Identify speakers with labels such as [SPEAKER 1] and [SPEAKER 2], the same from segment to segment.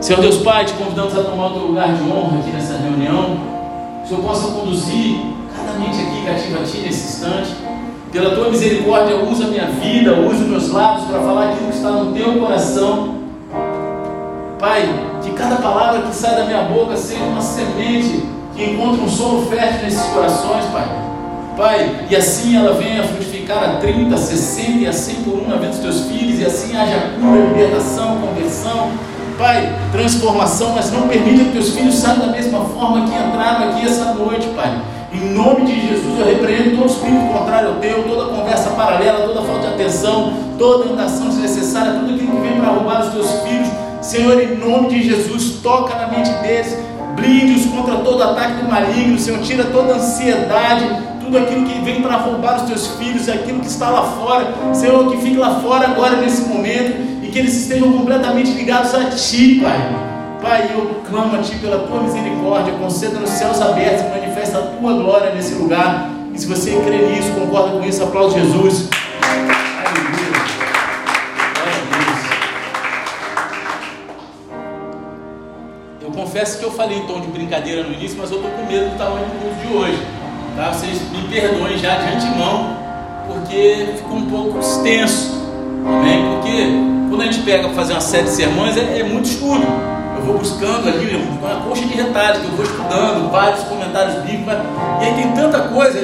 [SPEAKER 1] Senhor Deus Pai, te convidamos a tomar o lugar de honra aqui nessa reunião. Que o Senhor possa conduzir cada mente aqui cativa a Ti nesse instante. Pela Tua misericórdia, usa a minha vida, usa os meus lábios para falar aquilo que está no Teu coração. Pai, que cada palavra que sai da minha boca seja uma semente que encontre um solo fértil nesses corações, Pai. Pai, e assim ela venha frutificar a 30, 60 e a 100 por um na vida dos teus filhos, e assim haja cura, libertação, conversão, Pai, transformação, mas não permita que teus filhos saiam da mesma forma que entraram aqui essa noite, Pai. Em nome de Jesus, eu repreendo todo espírito contrário ao teu, toda conversa paralela, toda falta de atenção, toda andação desnecessária, tudo aquilo que vem para roubar os teus filhos. Senhor, em nome de Jesus, toca na mente deles, blinde-os contra todo ataque do maligno, Senhor, tira toda ansiedade, tudo aquilo que vem para roubar os teus filhos, aquilo que está lá fora, Senhor, que fique lá fora agora nesse momento que eles estejam completamente ligados a Ti, Pai. Pai, eu clamo a Ti pela Tua misericórdia, conceda nos céus abertos e manifesta a Tua glória nesse lugar. E se você crê nisso, concorda com isso, aplaude Jesus. Eu confesso que eu falei em tom de brincadeira no início, mas eu estou com medo do tamanho do culto de hoje. Tá? Vocês me perdoem já de antemão, porque ficou um pouco extenso. Amém? Porque quando a gente pega para fazer uma série de sermões, é, é muito estudo. Eu vou buscando ali, uma coxa de retalhos, que eu vou estudando, vários comentários bíblicos, e aí tem tanta coisa,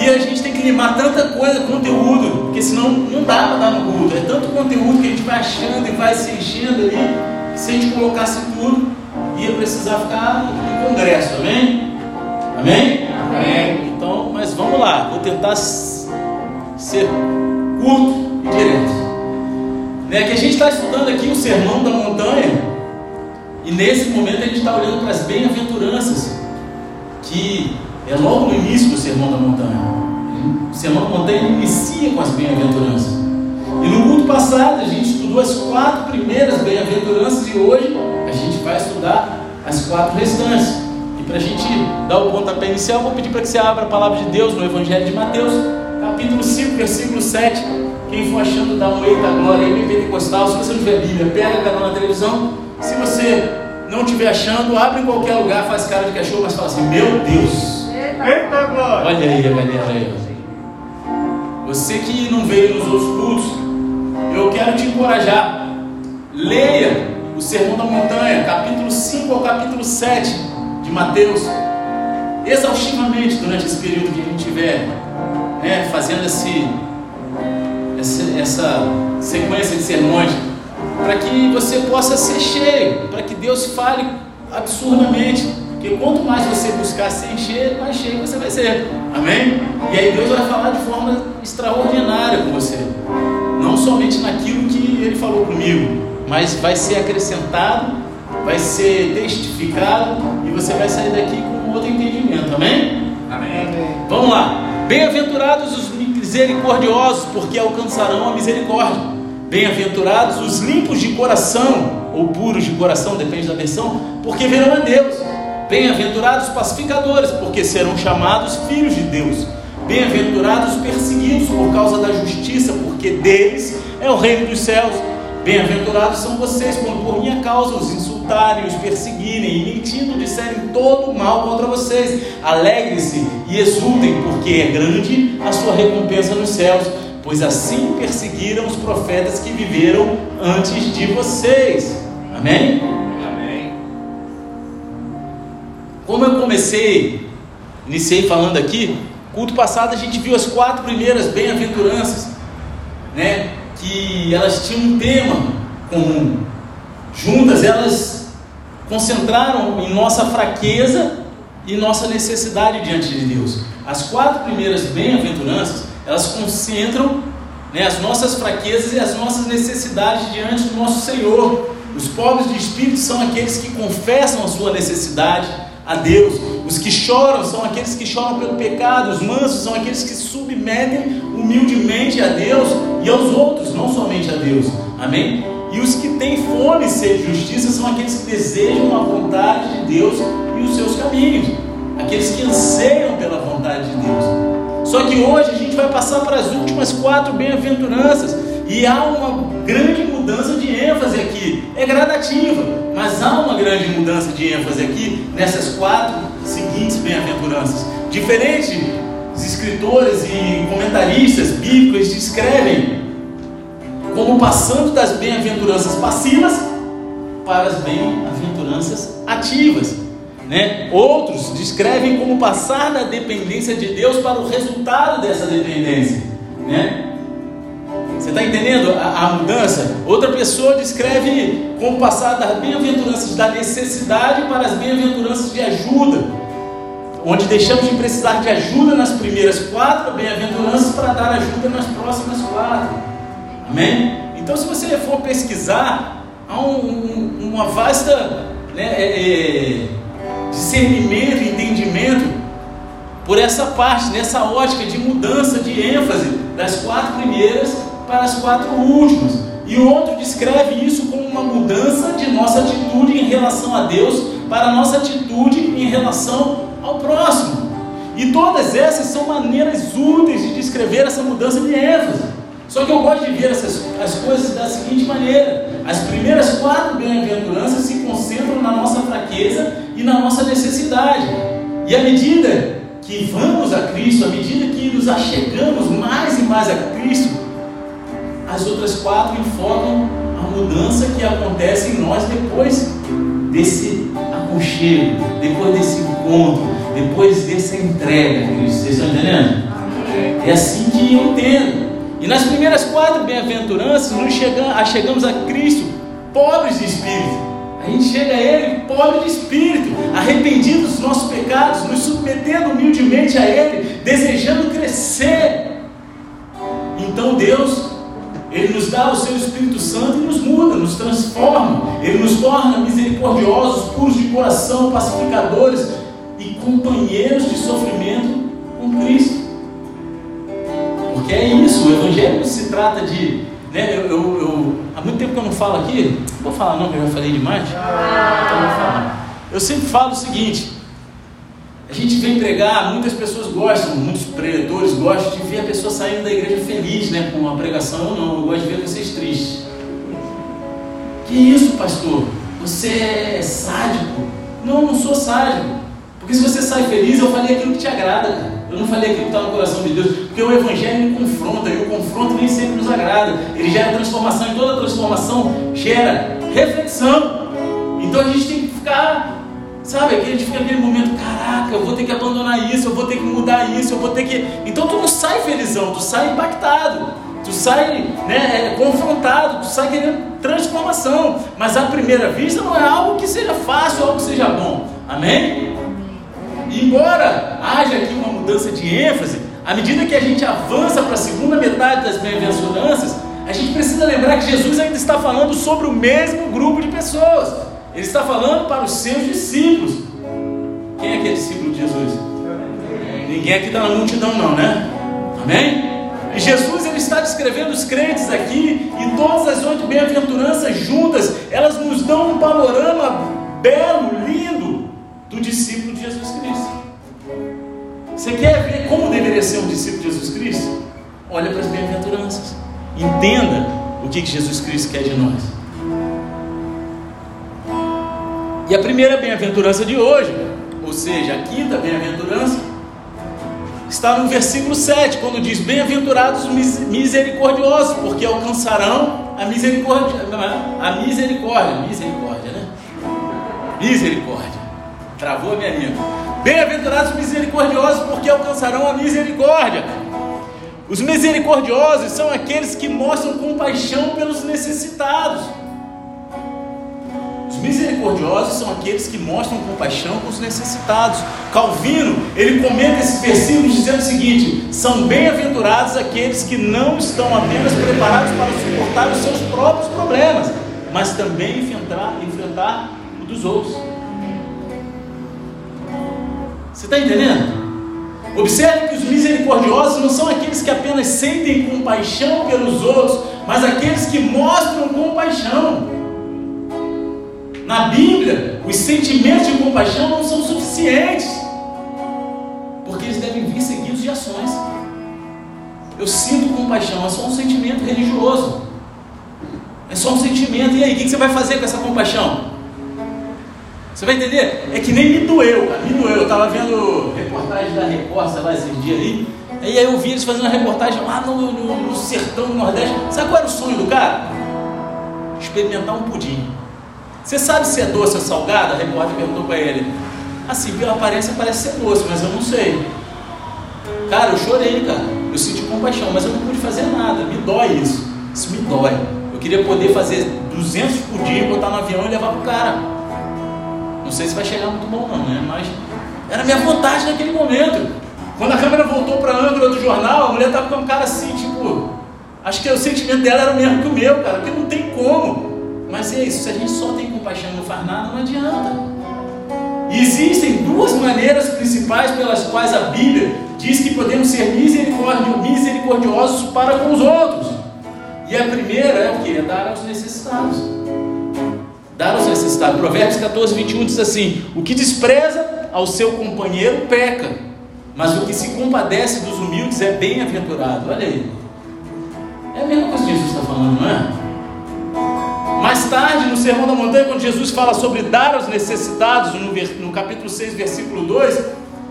[SPEAKER 1] e a gente tem que limar tanta coisa, conteúdo, porque senão não dá para dar no culto. É tanto conteúdo que a gente vai achando e vai se enchendo ali, que se a gente colocasse tudo, ia precisar ficar no congresso, amém? Amém? Amém. Então, mas vamos lá, vou tentar ser curto e direto. Né, que a gente está estudando aqui o Sermão da Montanha, e nesse momento a gente está olhando para as bem-aventuranças, que é logo no início do Sermão da Montanha. O Sermão da Montanha inicia com as bem-aventuranças. E no culto passado a gente estudou as quatro primeiras bem-aventuranças e hoje a gente vai estudar as quatro restantes. E para a gente dar o pontapé inicial, vou pedir para que você abra a palavra de Deus no Evangelho de Mateus, capítulo 5, versículo 7. Quem for achando, dá um eita glória aí, pentecostal. Se você não tiver Bíblia, pega o canal na televisão. Se você não estiver achando, abre em qualquer lugar, faz cara de cachorro, mas fala assim: Meu Deus!
[SPEAKER 2] Eita glória!
[SPEAKER 1] Olha aí a galera aí. Você que não veio nos outros cultos, eu quero te encorajar. Leia o Sermão da Montanha, capítulo 5 ao capítulo 7 de Mateus, exaustivamente durante esse período que a gente estiver né, fazendo esse, essa, essa sequência de sermões, para que você possa ser cheio, para que Deus fale absurdamente. Porque quanto mais você buscar se encher, mais cheio você vai ser. Amém? E aí Deus vai falar de forma extraordinária com você. Não somente naquilo que Ele falou comigo, mas vai ser acrescentado, vai ser testificado e você vai sair daqui com outro entendimento. Amém?
[SPEAKER 2] Amém.
[SPEAKER 1] Vamos lá. Bem-aventurados os misericordiosos, porque alcançarão a misericórdia. Bem-aventurados os limpos de coração, ou puros de coração, depende da versão, porque verão a Deus. Bem-aventurados os pacificadores, porque serão chamados filhos de Deus. Bem-aventurados os perseguidos por causa da justiça, porque deles é o reino dos céus. Bem-aventurados são vocês quando por minha causa os insultarem, os perseguirem e mentindo disserem todo o mal contra vocês. Alegre-se e exultem, porque é grande a sua recompensa nos céus, pois assim perseguiram os profetas que viveram antes de vocês. Amém?
[SPEAKER 2] Amém.
[SPEAKER 1] Como eu comecei, iniciei falando aqui, culto passado a gente viu as quatro primeiras bem-aventuranças, né? Que elas tinham um tema comum. Juntas elas concentraram em nossa fraqueza e nossa necessidade diante de Deus. As quatro primeiras bem-aventuranças, elas concentram né, as nossas fraquezas e as nossas necessidades diante do nosso Senhor. Os pobres de espírito são aqueles que confessam a sua necessidade a Deus. Os que choram são aqueles que choram pelo pecado. Os mansos são aqueles que submetem humildemente a Deus e aos outros, não somente a Deus. Amém? E os que têm fome e sede de justiça são aqueles que desejam a vontade de Deus e os seus caminhos. Aqueles que anseiam pela vontade de Deus. Só que hoje a gente vai passar para as últimas quatro bem-aventuranças. E há uma grande mudança de ênfase aqui. É gradativa, mas há mudança de ênfase aqui nessas quatro seguintes bem-aventuranças. Diferente os escritores e comentaristas bíblicos descrevem como passando das bem-aventuranças passivas para as bem-aventuranças ativas. Né? Outros descrevem como passar da dependência de Deus para o resultado dessa dependência. Né? Você está entendendo a, a, mudança? Outra pessoa descreve como passar das bem-aventuranças da necessidade para as bem-aventuranças de ajuda, onde deixamos de precisar de ajuda nas primeiras quatro bem-aventuranças para dar ajuda nas próximas quatro. Amém? Então, se você for pesquisar, há um, um, uma vasta né, é, é, discernimento, entendimento por essa parte, nessa ótica de mudança de ênfase das quatro primeiras para as quatro últimas. E o outro descreve isso como uma mudança de nossa atitude em relação a Deus para a nossa atitude em relação ao próximo. E todas essas são maneiras úteis de descrever essa mudança de ênfase. Só que eu gosto de ver essas, as coisas da seguinte maneira: as primeiras quatro bem-aventuranças se concentram na nossa fraqueza e na nossa necessidade. E à medida que vamos a Cristo, à medida que nos achegamos mais e mais a Cristo, as outras quatro enfocam a mudança que acontece em nós depois desse aconchego, depois desse encontro, depois dessa entrega. Vocês estão entendendo? É assim que eu entendo. E nas primeiras quatro bem-aventuranças, nos chegamos a Cristo pobres de espírito. A gente chega a Ele pobre de espírito, arrependido dos nossos pecados, nos submetendo humildemente a Ele, desejando crescer. Então Deus, Ele nos dá o seu Espírito Santo e nos muda, nos transforma. Ele nos torna misericordiosos, puros de coração, pacificadores e companheiros de sofrimento com Cristo. Porque é isso, o Evangelho se trata de. Né, eu, eu, eu, há muito tempo que eu não falo aqui, não vou falar não, que eu já falei demais. Então eu sempre falo o seguinte: a gente vem pregar, muitas pessoas gostam, muitos pregadores gostam de ver a pessoa saindo da igreja feliz né, com a pregação. Eu não, eu gosto de ver vocês tristes. Que isso, pastor? Você é sádico? Não, não sou sádico. Porque se você sai feliz, eu falei aquilo que te agrada, cara. Eu não falei aquilo que está no coração de Deus, porque o Evangelho me confronta, e o confronto nem sempre nos agrada. Ele gera transformação, e toda transformação gera reflexão. Então a gente tem que ficar, sabe, a gente fica naquele momento, caraca, eu vou ter que abandonar isso, eu vou ter que mudar isso, eu vou ter que. Então tu não sai felizão, tu sai impactado, tu sai né, é, confrontado, tu sai querendo transformação. Mas à primeira vista não é algo que seja fácil, algo que seja bom. Amém? E embora haja aqui uma mudança de ênfase, à medida que a gente avança para a segunda metade das bem-aventuranças, a gente precisa lembrar que Jesus ainda está falando sobre o mesmo grupo de pessoas. Ele está falando para os seus discípulos. Quem é que é discípulo de Jesus? Ninguém aqui na multidão, não, né? Amém? E Jesus ele está descrevendo os crentes aqui, e todas as oito bem-aventuranças juntas, elas nos dão um panorama belo, lindo, do discípulo de Jesus Cristo. Você quer ver como deveria ser um discípulo de Jesus Cristo? Olha para as bem-aventuranças. Entenda o que Jesus Cristo quer de nós. E a primeira bem-aventurança de hoje, ou seja, a quinta bem-aventurança, está no versículo 7, quando diz: Bem-aventurados misericordiosos, porque alcançarão a misericórdia. A misericórdia, misericórdia, né? Misericórdia. Travou a minha língua. Bem-aventurados misericordiosos, porque alcançarão a misericórdia. Os misericordiosos são aqueles que mostram compaixão pelos necessitados. Os misericordiosos são aqueles que mostram compaixão com os necessitados. Calvino, ele comenta esses versículos dizendo o seguinte: são bem-aventurados aqueles que não estão apenas preparados para suportar os seus próprios problemas, mas também enfrentar, enfrentar o dos outros. Você está entendendo? Observe que os misericordiosos não são aqueles que apenas sentem compaixão pelos outros, mas aqueles que mostram compaixão. Na Bíblia, os sentimentos de compaixão não são suficientes, porque eles devem vir seguidos de ações. Eu sinto compaixão, é só um sentimento religioso. só um sentimento. E aí, o que você vai fazer com essa compaixão? Você vai entender? É que nem me doeu, cara. Me doeu. Eu estava vendo reportagem da Record, lá, esses dias aí. E aí eu vi eles fazendo uma reportagem lá no, no, no sertão do Nordeste. Sabe qual era o sonho do cara? Experimentar um pudim. Você sabe se é doce ou salgado? A repórter perguntou para ele. Assim, pela aparência parece ser doce, mas eu não sei. Cara, eu chorei, cara. Eu senti compaixão, mas eu não pude fazer nada. Me dói isso. Isso me dói. Eu queria poder fazer 200 pudim, botar no avião e levar pro cara. Não sei se vai chegar muito bom não, né? Mas era minha vontade naquele momento. Quando a câmera voltou para a âncora do jornal, a mulher estava com um cara assim, tipo, acho que o sentimento dela era o mesmo que o meu, cara, porque não tem como. Mas é isso, se a gente só tem compaixão e não faz nada, não adianta. Existem duas maneiras principais pelas quais a Bíblia diz que podemos ser misericordiosos para com os outros. E a primeira é o que? É dar aos necessitados. Dar aos necessitados. Provérbios 14, 21 diz assim: O que despreza ao seu companheiro peca mas o que se compadece dos humildes é bem-aventurado. Olha aí. É a mesma coisa que Jesus está falando, não é? Mais tarde, no Sermão da Montanha, quando Jesus fala sobre dar aos necessitados, no, no capítulo 6, versículo 2,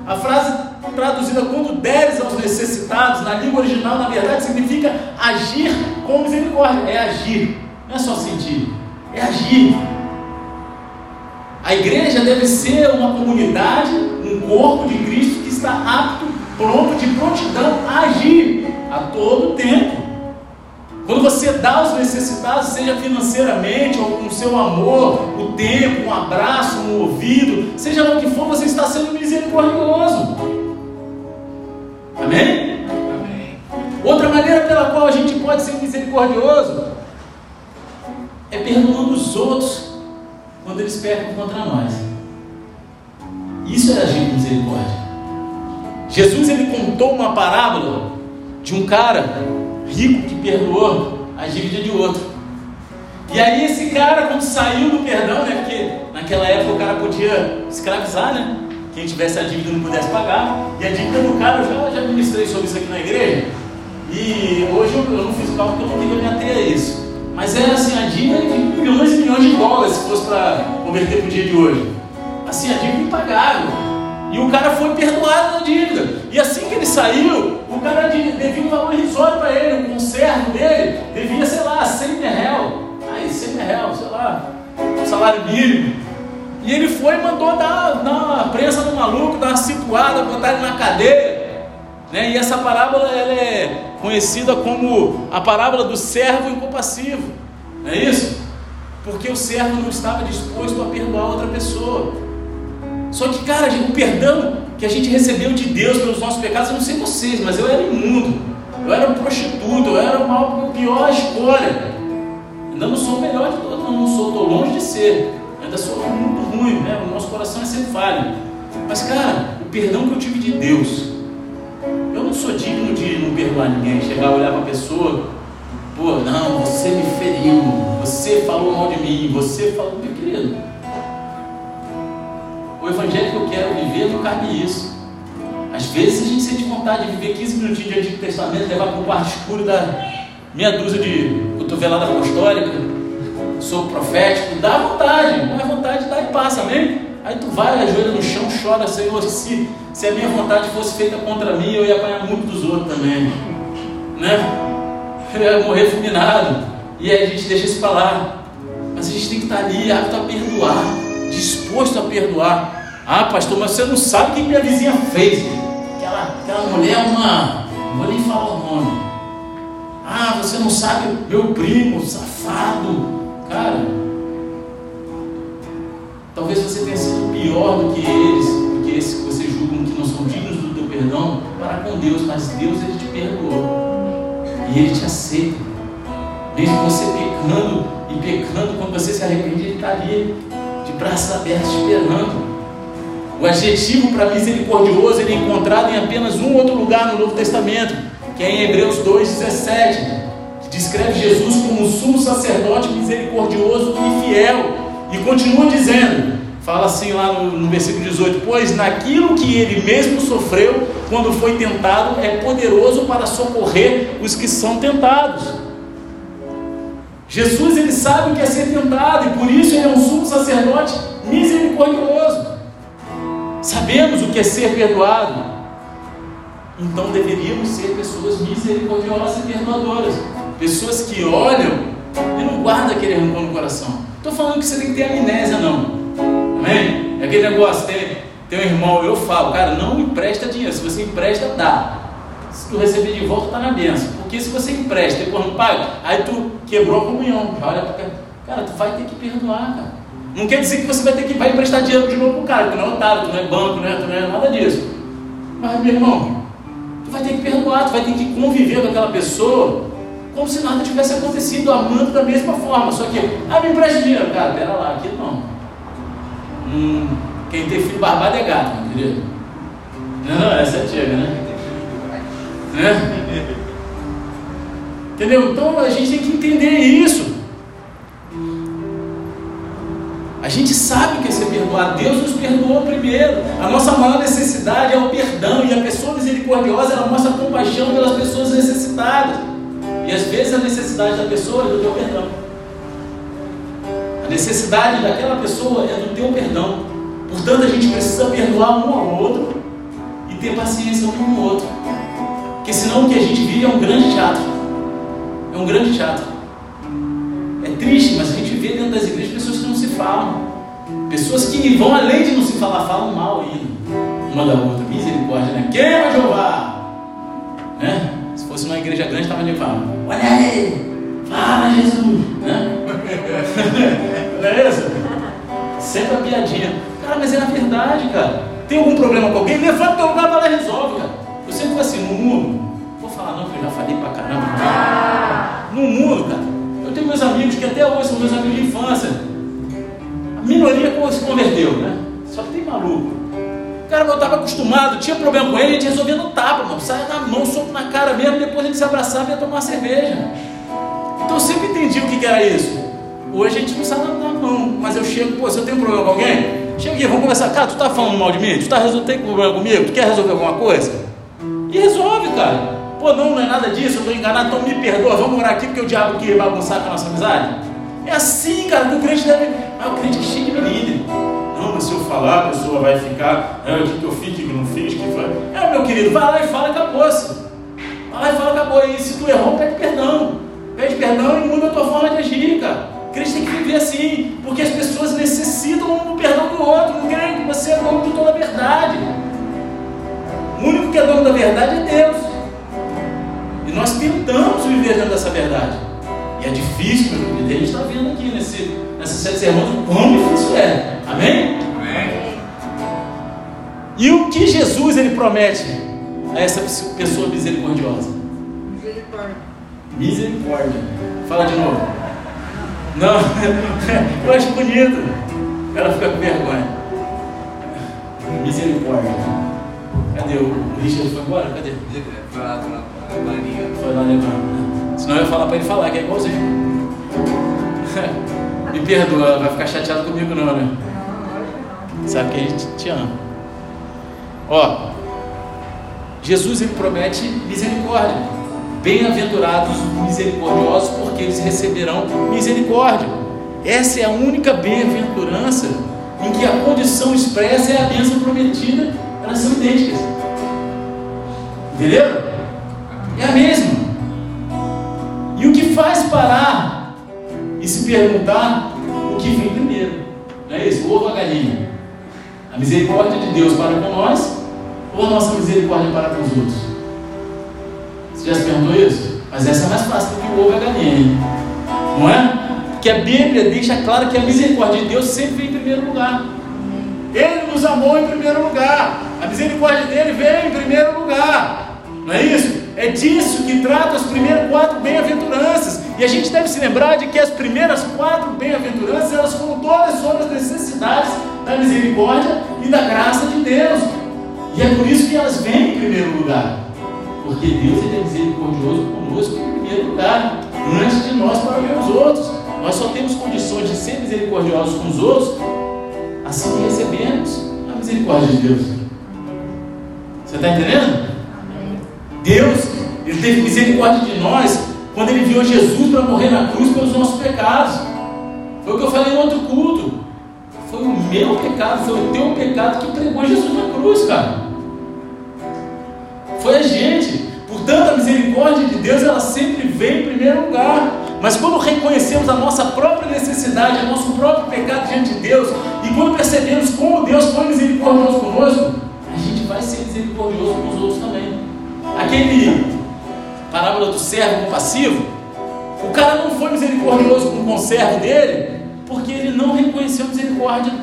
[SPEAKER 1] a frase traduzida quando deres aos necessitados, na língua original, na verdade, significa agir com misericórdia. É agir, não é só sentir, é agir. A igreja deve ser uma comunidade, um corpo de Cristo que está apto, pronto, de prontidão a agir a todo tempo. Quando você dá aos necessitados, seja financeiramente ou com o seu amor, o tempo, um abraço, um ouvido, seja lá o que for, você está sendo misericordioso. Amém? Amém. Outra maneira pela qual a gente pode ser misericordioso é perdoando os outros quando eles pecam contra nós. Isso é agir com misericórdia. Jesus ele contou uma parábola de um cara rico que perdoou a dívida de outro. E aí esse cara, quando saiu do perdão, né? Porque naquela época o cara podia escravizar, né? Quem tivesse a dívida não pudesse pagar. E a dívida do cara, eu já, já ministrei sobre isso aqui na igreja. E hoje eu, eu não fiz cálculo porque eu não queria me ater a isso. Mas era assim, a dívida de milhões e milhões de dólares, se fosse para converter para o dia de hoje. Assim, a dívida impagável. E o cara foi perdoado na dívida. E assim que ele saiu, o cara devia um valor irrisório para ele. O conservo dele devia, sei lá, 100 mil real. Aí, 100 mil real, sei lá, um salário mínimo. E ele foi e mandou dar, uma prensa no maluco, dar uma situada, botar ele na cadeia. Né? E essa parábola ela é conhecida como a parábola do servo incompassivo. Não é isso? Porque o servo não estava disposto a perdoar outra pessoa. Só que, cara, o perdão que a gente recebeu de Deus pelos nossos pecados, eu não sei vocês, mas eu era imundo, eu era um prostituto, eu era uma pior escolha. Ainda não sou o melhor de todos, não, sou, estou longe de ser. Ainda sou muito ruim, né? O nosso coração é sempre falho. Mas, cara, o perdão que eu tive de Deus, eu não sou digno de não perdoar ninguém, chegar a olhar para a pessoa, pô, não, você me feriu, você falou mal de mim, você falou, meu querido. Evangelho que eu quero viver não cabe isso. Às vezes a gente sente vontade de viver 15 minutinhos de Antigo Testamento, levar para o quarto escuro da meia dúzia de cotovelada apostólica, sou profético, dá vontade, não é vontade, dá e passa, amém? Aí tu vai, ajoelha no chão, chora, Senhor, se, se a minha vontade fosse feita contra mim, eu ia apanhar muito dos outros também. Né? Eu ia morrer fulminado. E aí a gente deixa isso para lá. Mas a gente tem que estar ali, apto a perdoar, disposto a perdoar. Ah, pastor, mas você não sabe o que minha vizinha fez. Aquela, aquela mulher é uma. Não vou nem falar o nome. Ah, você não sabe, meu primo, safado. Cara, Talvez você tenha sido pior do que eles, do que esses que você julga que não são dignos do teu perdão, para com Deus, mas Deus ele te perdoou. E ele te aceita. Mesmo você pecando e pecando, quando você se arrepende, ele está ali, de braços abertos, esperando. O adjetivo para misericordioso ele é encontrado em apenas um outro lugar no Novo Testamento, que é em Hebreus 2,17, que descreve Jesus como um sumo sacerdote misericordioso e fiel e continua dizendo, fala assim lá no, no, versículo 18: Pois naquilo que ele mesmo sofreu, quando foi tentado, é poderoso para socorrer os que são tentados. Jesus ele sabe o que é ser tentado e por isso ele é um sumo sacerdote misericordioso. Sabemos o que é ser perdoado. Então deveríamos ser pessoas misericordiosas e perdoadoras. Pessoas que olham e não guardam aquele rancor no coração. Estou falando que você tem que ter amnésia, não. Amém? É aquele negócio, tem, tem um irmão, eu falo, cara, não empresta dinheiro. Se você empresta, dá. Se tu receber de volta, está na benção. Porque se você empresta e depois não paga, aí tu quebrou a comunhão. Olha, cara, tu vai ter que perdoar, cara. Não quer dizer que você vai ter que vai emprestar dinheiro de novo pro cara, tu não é otário, tu não é banco, não é, tu não é nada disso. Mas, meu irmão, tu vai ter que perdoar, tu vai ter que conviver com aquela pessoa como se nada tivesse acontecido, amando da mesma forma. Só que, ah, me empresta dinheiro. Cara, pera lá, aqui não. Hum, quem tem filho barbado é gato, meu querido. Não, essa é chega, né? né? Entendeu? Então a gente tem que entender isso. A gente sabe que é ser perdoado. Deus nos perdoou primeiro. A nossa maior necessidade é o perdão. E a pessoa misericordiosa ela mostra compaixão pelas pessoas necessitadas. E às vezes a necessidade da pessoa é do teu perdão. A necessidade daquela pessoa é do teu perdão. Portanto, a gente precisa perdoar um ao outro e ter paciência um com o outro. Porque senão o que a gente vive é um grande teatro. É um grande teatro. É triste, mas a gente vê dentro das igrejas pessoas que falam. Pessoas que vão além de não se falar, falam mal ainda. Uma da outra. Misericórdia, né? Queima Jeová! Né? Se fosse uma igreja grande, estava de falar. Olha aí! Fala Jesus! Né? não é isso? Sempre a piadinha. Cara, mas é na verdade, cara. Tem algum problema com alguém? Levanta o teu lugar, vai lá resolve, cara. Eu sempre falo assim, no mundo, vou falar não, porque eu já falei pra caramba. Ah. No mundo, cara, eu tenho meus amigos que até hoje são meus amigos de infância. A minoria se converteu, né? Só que tem maluco. Cara, eu estava acostumado, tinha problema com ele, a gente resolvia no tapa, mano. Saia na mão, soco na cara mesmo, depois a gente se abraçava e ia tomar uma cerveja. Então eu sempre entendi o que, que era isso. Hoje a gente não sabe na mão, mas eu chego, pô, se eu tenho problema com alguém, chega aqui, vamos conversar. Cara, tu tá falando mal de mim? Tu tá resolvendo problema comigo? Tu quer resolver alguma coisa? E resolve, cara. Pô, não, não é nada disso, eu estou enganado, então me perdoa, vamos morar aqui porque o diabo quer bagunçar com a nossa amizade. É assim, cara, que o crente deve. Ah, o crente é cheio de menino. Não, mas se eu falar, a pessoa vai ficar. É, o que eu fique, que não fiz, que foi. É, meu querido, vai lá e fala, acabou-se. Vai lá e fala, acabou. E se tu errou, pede perdão. Pede perdão e muda a tua forma de agir, cara. O crente tem que viver assim, porque as pessoas necessitam do perdão do outro. Não querem que você é dono de toda a verdade. O único que é dono da verdade é Deus. E nós tentamos viver dentro dessa verdade. E é difícil, meu querido. A gente está vendo aqui nesse, nessas sete sermões o quão difícil é. Amém? Amém? E o que Jesus ele promete a essa pessoa misericordiosa? Misericórdia. Misericórdia. Fala de novo. Não, eu acho bonito. Ela fica com vergonha. Misericórdia. Cadê o, o Richard? Foi embora? Cadê? Foi lá, foi lá, foi lá levar. Senão eu ia falar para ele falar, que é igualzinho. Me perdoa, vai ficar chateado comigo não, né? Sabe que a gente te ama. Ó, Jesus ele promete misericórdia. Bem-aventurados os misericordiosos, porque eles receberão misericórdia. Essa é a única bem-aventurança em que a condição expressa é a bênção prometida elas são idênticas. Entenderam? É a mesma. E o que faz parar e se perguntar o que vem primeiro? Não é isso? O ovo a galinha? A misericórdia de Deus para com nós ou a nossa misericórdia para com os outros? Você já se perguntou isso? Mas essa é mais fácil do que o ovo a galinha, hein? Não é? Porque a Bíblia deixa claro que a misericórdia de Deus sempre vem em primeiro lugar. Ele nos amou em primeiro lugar. A misericórdia dele veio em primeiro lugar. Não é isso? É disso que trata as primeiras quatro bem-aventuranças. E a gente deve se lembrar de que as primeiras quatro bem-aventuranças, elas foram todas sobre as necessidades da misericórdia e da graça de Deus. E é por isso que elas vêm em primeiro lugar. Porque Deus é misericordioso conosco em primeiro lugar, antes de nós para ver os outros. Nós só temos condições de ser misericordiosos com os outros assim que recebemos a misericórdia de Deus. Você está entendendo? Deus, Ele teve misericórdia de nós quando ele enviou Jesus para morrer na cruz pelos nossos pecados. Foi o que eu falei no outro culto. Foi o meu pecado, foi o teu pecado que pregou Jesus na cruz, cara. Foi a gente. Portanto, a misericórdia de Deus, ela sempre vem em primeiro lugar. Mas quando reconhecemos a nossa própria necessidade, o nosso próprio pecado diante de Deus, e quando percebemos como Deus foi misericordioso conosco, a gente vai ser misericordioso com os outros também. Aquele parábola do servo compassivo, o cara não foi misericordioso com o conservo dele, porque ele não reconheceu a misericórdia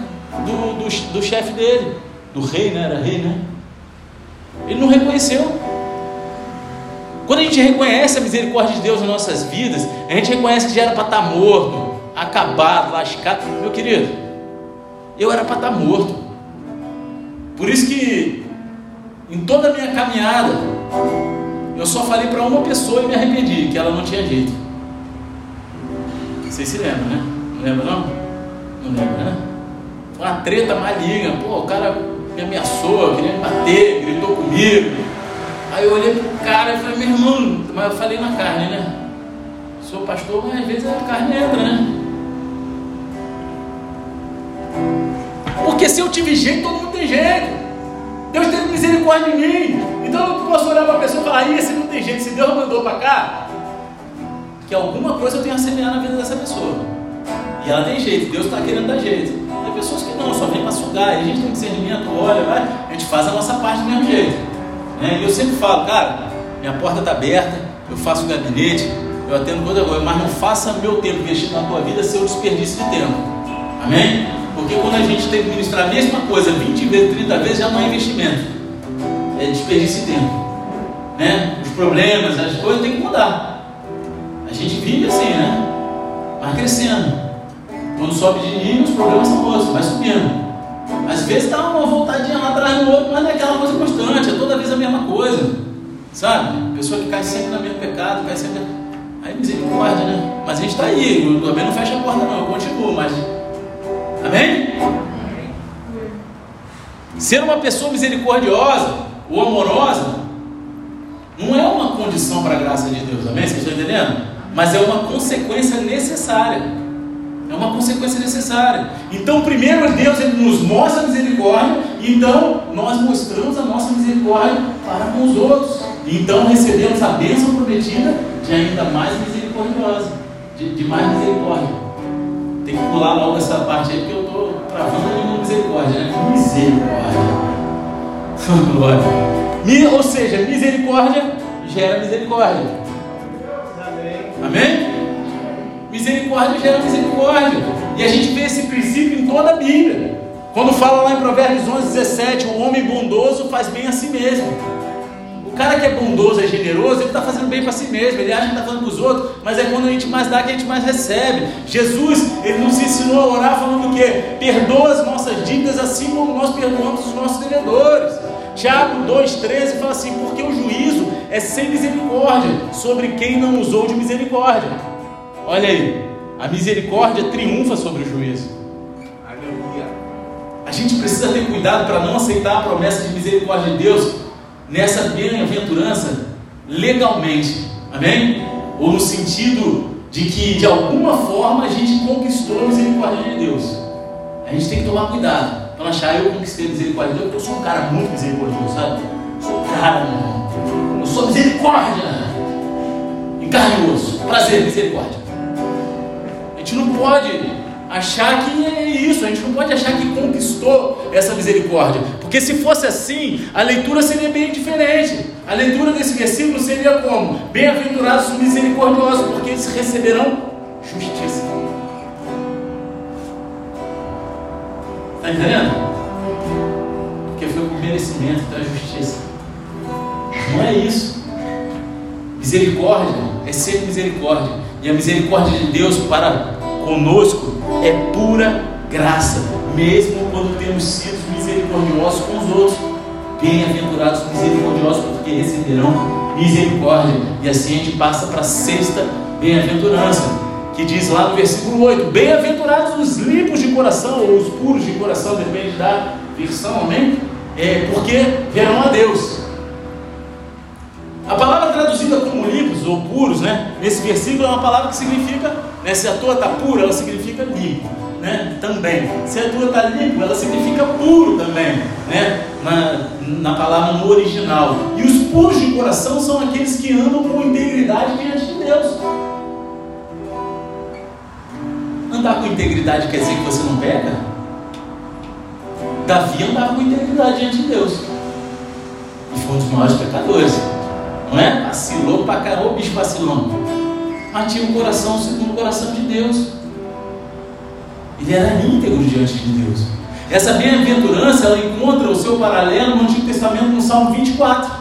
[SPEAKER 1] do, do, do chefe dele, do rei, né? Era rei, né? Ele não reconheceu. Quando a gente reconhece a misericórdia de Deus em nossas vidas, a gente reconhece que já era para estar tá morto, acabado, lascado. Meu querido, eu era para estar tá morto. Por isso que em toda a minha caminhada, eu só falei para uma pessoa e me arrependi, que ela não tinha jeito. Vocês se lembram, né? Não lembra não? Não lembra, né? Foi uma treta maligna. Pô, o cara me ameaçou, queria me bater, gritou comigo. Aí eu olhei pro cara e falei, meu irmão, mas eu falei na carne, né? Sou pastor, mas às vezes a carne entra, né? Porque se eu tive jeito, todo mundo tem jeito. Deus teve misericórdia de mim. Então eu não posso olhar para a pessoa e falar, esse não tem jeito, se Deus mandou para cá, que alguma coisa eu tenho a semear na vida dessa pessoa. E ela tem jeito, Deus está querendo dar jeito. Tem pessoas que não, só vem para sugar, e a gente tem discernimento, olha, vai, a gente faz a nossa parte do mesmo jeito. Né? E eu sempre falo, cara, minha porta está aberta, eu faço um gabinete, eu atendo coisa boa, mas não faça meu tempo investido na tua vida ser um desperdício de tempo. Amém? Porque quando a gente tem que ministrar a mesma coisa 20 vezes, 30 vezes, já não é investimento. É desperdício de tempo. Né? Os problemas, as coisas tem que mudar. A gente vive assim, né? Vai crescendo. Quando sobe de nível, os problemas são outros, vai subindo. Às vezes dá uma voltadinha lá atrás no outro, mas é aquela coisa constante, é toda vez a mesma coisa. Sabe? Pessoa que cai sempre no mesmo pecado, cai sempre. Aí misericórdia, né? Mas a gente está aí, eu também não fecha a porta não, eu continuo, mas. Amém? Ser uma pessoa misericordiosa ou amorosa não é uma condição para a graça de Deus, amém? Vocês estão entendendo? Mas é uma consequência necessária. É uma consequência necessária. Então, primeiro Deus ele nos mostra a misericórdia, então nós mostramos a nossa misericórdia para com os outros. Então recebemos a bênção prometida de ainda mais misericordiosa, de, de mais misericórdia. Tem que pular logo essa parte aí, porque eu estou travando a misericórdia, né? Misericórdia. Glória. Ou seja, misericórdia gera misericórdia. Amém? Misericórdia gera misericórdia. E a gente vê esse princípio em toda a Bíblia. Quando fala lá em Provérbios 11, 17, o homem bondoso faz bem a si mesmo. O cara que é bondoso, é generoso, ele está fazendo bem para si mesmo, ele acha que está fazendo para os outros, mas é quando a gente mais dá que a gente mais recebe. Jesus, ele nos ensinou a orar falando o quê? Perdoa as nossas dívidas assim como nós perdoamos os nossos devedores. Tiago 2,13 fala assim: porque o juízo é sem misericórdia sobre quem não usou de misericórdia. Olha aí, a misericórdia triunfa sobre o juízo. Aleluia. A gente precisa ter cuidado para não aceitar a promessa de misericórdia de Deus nessa bem-aventurança legalmente. Amém? Ou no sentido de que de alguma forma a gente conquistou a misericórdia de Deus. A gente tem que tomar cuidado não achar eu conquistei a misericórdia eu sou um cara muito misericordioso, sabe? Sou um cara, eu sou misericórdia. Em carne e osso. Prazer, misericórdia gente não pode achar que é isso, a gente não pode achar que conquistou essa misericórdia, porque se fosse assim, a leitura seria bem diferente. A leitura desse versículo seria como? Bem-aventurados os misericordiosos, porque eles receberão justiça. Está entendendo? Porque foi por merecimento da justiça. Não é isso. Misericórdia é sempre misericórdia. E a misericórdia de Deus para conosco é pura graça, mesmo quando temos sido misericordiosos com os outros. Bem-aventurados misericordiosos, porque receberão misericórdia. E assim a gente passa para a sexta bem-aventurança, que diz lá no versículo 8: Bem-aventurados os limpos de coração, ou os puros de coração, depende da versão, amém? É, porque verão a Deus. A palavra traduzida como limpos, ou puros, né? Nesse versículo é uma palavra que significa, né? Se a tua está pura, ela significa limpo, né? Também. Se a tua está limpa, ela significa puro também, né? Na, na palavra no original. E os puros de coração são aqueles que andam com integridade diante de Deus. Andar com integridade quer dizer que você não peca? Davi andava com integridade diante de Deus. E foi um dos maiores pecadores. Não é? Vacilou pra caramba, o bicho vacilão. Mas tinha um coração segundo o coração de Deus. Ele era íntegro diante de Deus. Essa bem-aventurança, ela encontra o seu paralelo no Antigo Testamento, no Salmo 24.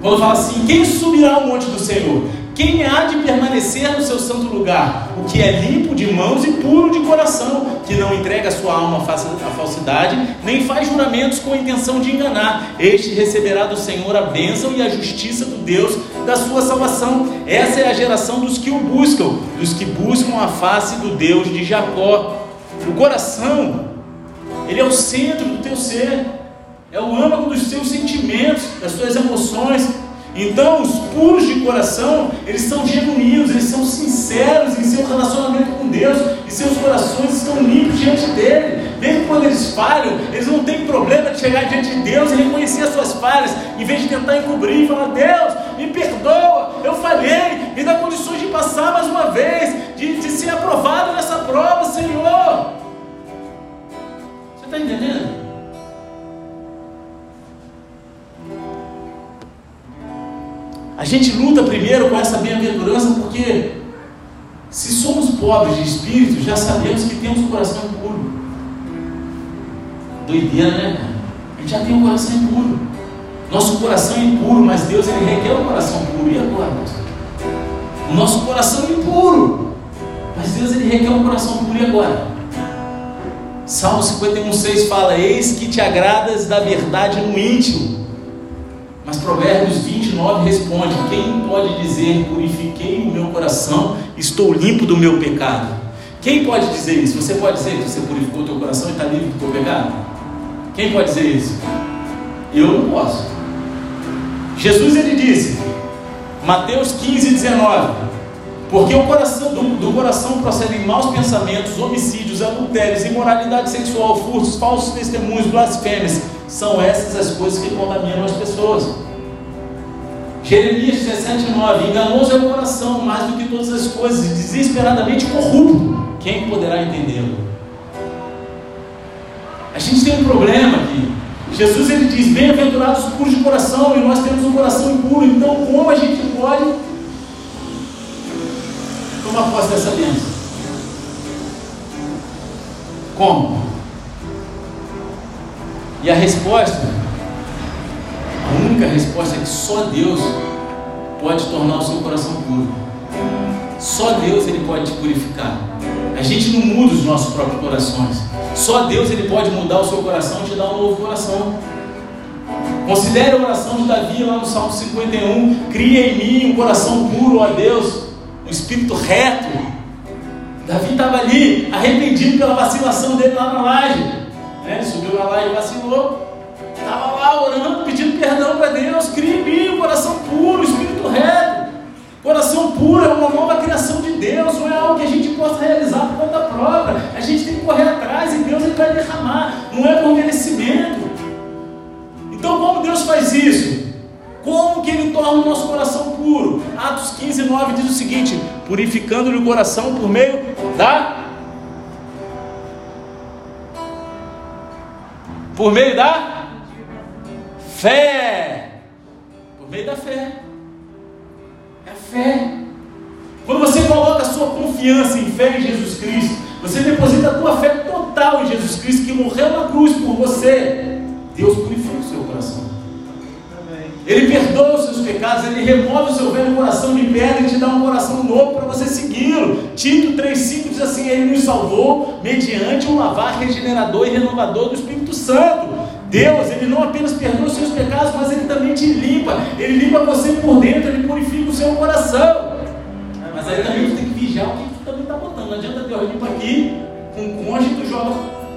[SPEAKER 1] Quando fala assim: Quem subirá ao monte do Senhor? Quem há de permanecer no seu santo lugar? O que é limpo de mãos e puro de coração, que não entrega sua alma à falsidade, nem faz juramentos com a intenção de enganar. Este receberá do Senhor a bênção e a justiça do Deus da sua salvação. Essa é a geração dos que o buscam, dos que buscam a face do Deus de Jacó. O coração, ele é o centro do teu ser, é o âmago dos seus sentimentos, das suas emoções, então, os puros de coração, eles são genuínos, eles são sinceros em seu relacionamento com Deus, e seus corações estão limpos diante dele. Mesmo quando eles falham, eles não têm problema de chegar diante de Deus e reconhecer as suas falhas, em vez de tentar encobrir e falar: Deus, me perdoa, eu falhei, me dá condições de passar mais uma vez, de, de ser aprovado nessa prova, Senhor. Você está entendendo? A gente luta primeiro com essa bem-aventurança porque, se somos pobres de espírito, já sabemos que temos um coração impuro. Doideira, né? A gente já tem um coração impuro. Nosso coração é impuro, mas Deus ele requer um coração puro. E agora? O nosso coração é impuro, mas Deus ele requer um coração puro. E agora? Salmo 51,6 fala: Eis que te agradas da verdade no íntimo mas Provérbios 29 responde: Quem pode dizer, purifiquei o meu coração, estou limpo do meu pecado? Quem pode dizer isso? Você pode dizer que você purificou o teu coração e está livre do teu pecado? Quem pode dizer isso? Eu não posso. Jesus ele disse, Mateus 15, 19: Porque o coração do, do coração procedem maus pensamentos, homicídios, adultérios, imoralidade sexual, furtos, falsos testemunhos, blasfêmias são essas as coisas que contaminam as pessoas. Jeremias 17, 9: Enganoso é o coração mais do que todas as coisas, desesperadamente corrupto. Quem poderá entendê-lo? A gente tem um problema aqui. Jesus ele diz: Bem-aventurados os puros de coração, e nós temos um coração impuro. Então, como a gente pode tomar posse dessa bênção? Como? E a resposta, a única resposta é que só Deus pode tornar o seu coração puro. Só Deus ele pode te purificar. A gente não muda os nossos próprios corações. Só Deus ele pode mudar o seu coração e te dar um novo coração. Considere a oração de Davi lá no Salmo 51. Cria em mim um coração puro, ó Deus, um espírito reto. Davi estava ali, arrependido pela vacilação dele lá na laje né? Subiu na laje e vacilou. Estava lá orando, pedindo perdão para Deus. Cria em mim coração puro, espírito reto. Coração puro é uma nova criação de Deus, não é algo que a gente possa realizar por conta própria. A gente tem que correr atrás e Deus ele vai derramar, não é por merecimento. Então, como Deus faz isso? Como que Ele torna o nosso coração puro? Atos 15, 9 diz o seguinte: purificando-lhe o coração por meio da Por meio da fé. Por meio da fé. É a fé. Quando você coloca a sua confiança em fé em Jesus Cristo, você deposita a tua fé total em Jesus Cristo que morreu na cruz por você. Deus purifica o seu coração. Ele perdoa os seus pecados, ele remove o seu velho coração de pedra e te dá um coração novo para você segui-lo. Tito 3,5 diz assim: Ele nos salvou mediante um lavar regenerador e renovador do Espírito Santo. Deus, Ele não apenas perdoa os seus pecados, mas Ele também te limpa. Ele limpa você por dentro, Ele purifica o seu coração. Mas aí também tu tem que vigiar o que tu também está botando. Não adianta Deus limpa aqui, com concha e tu joga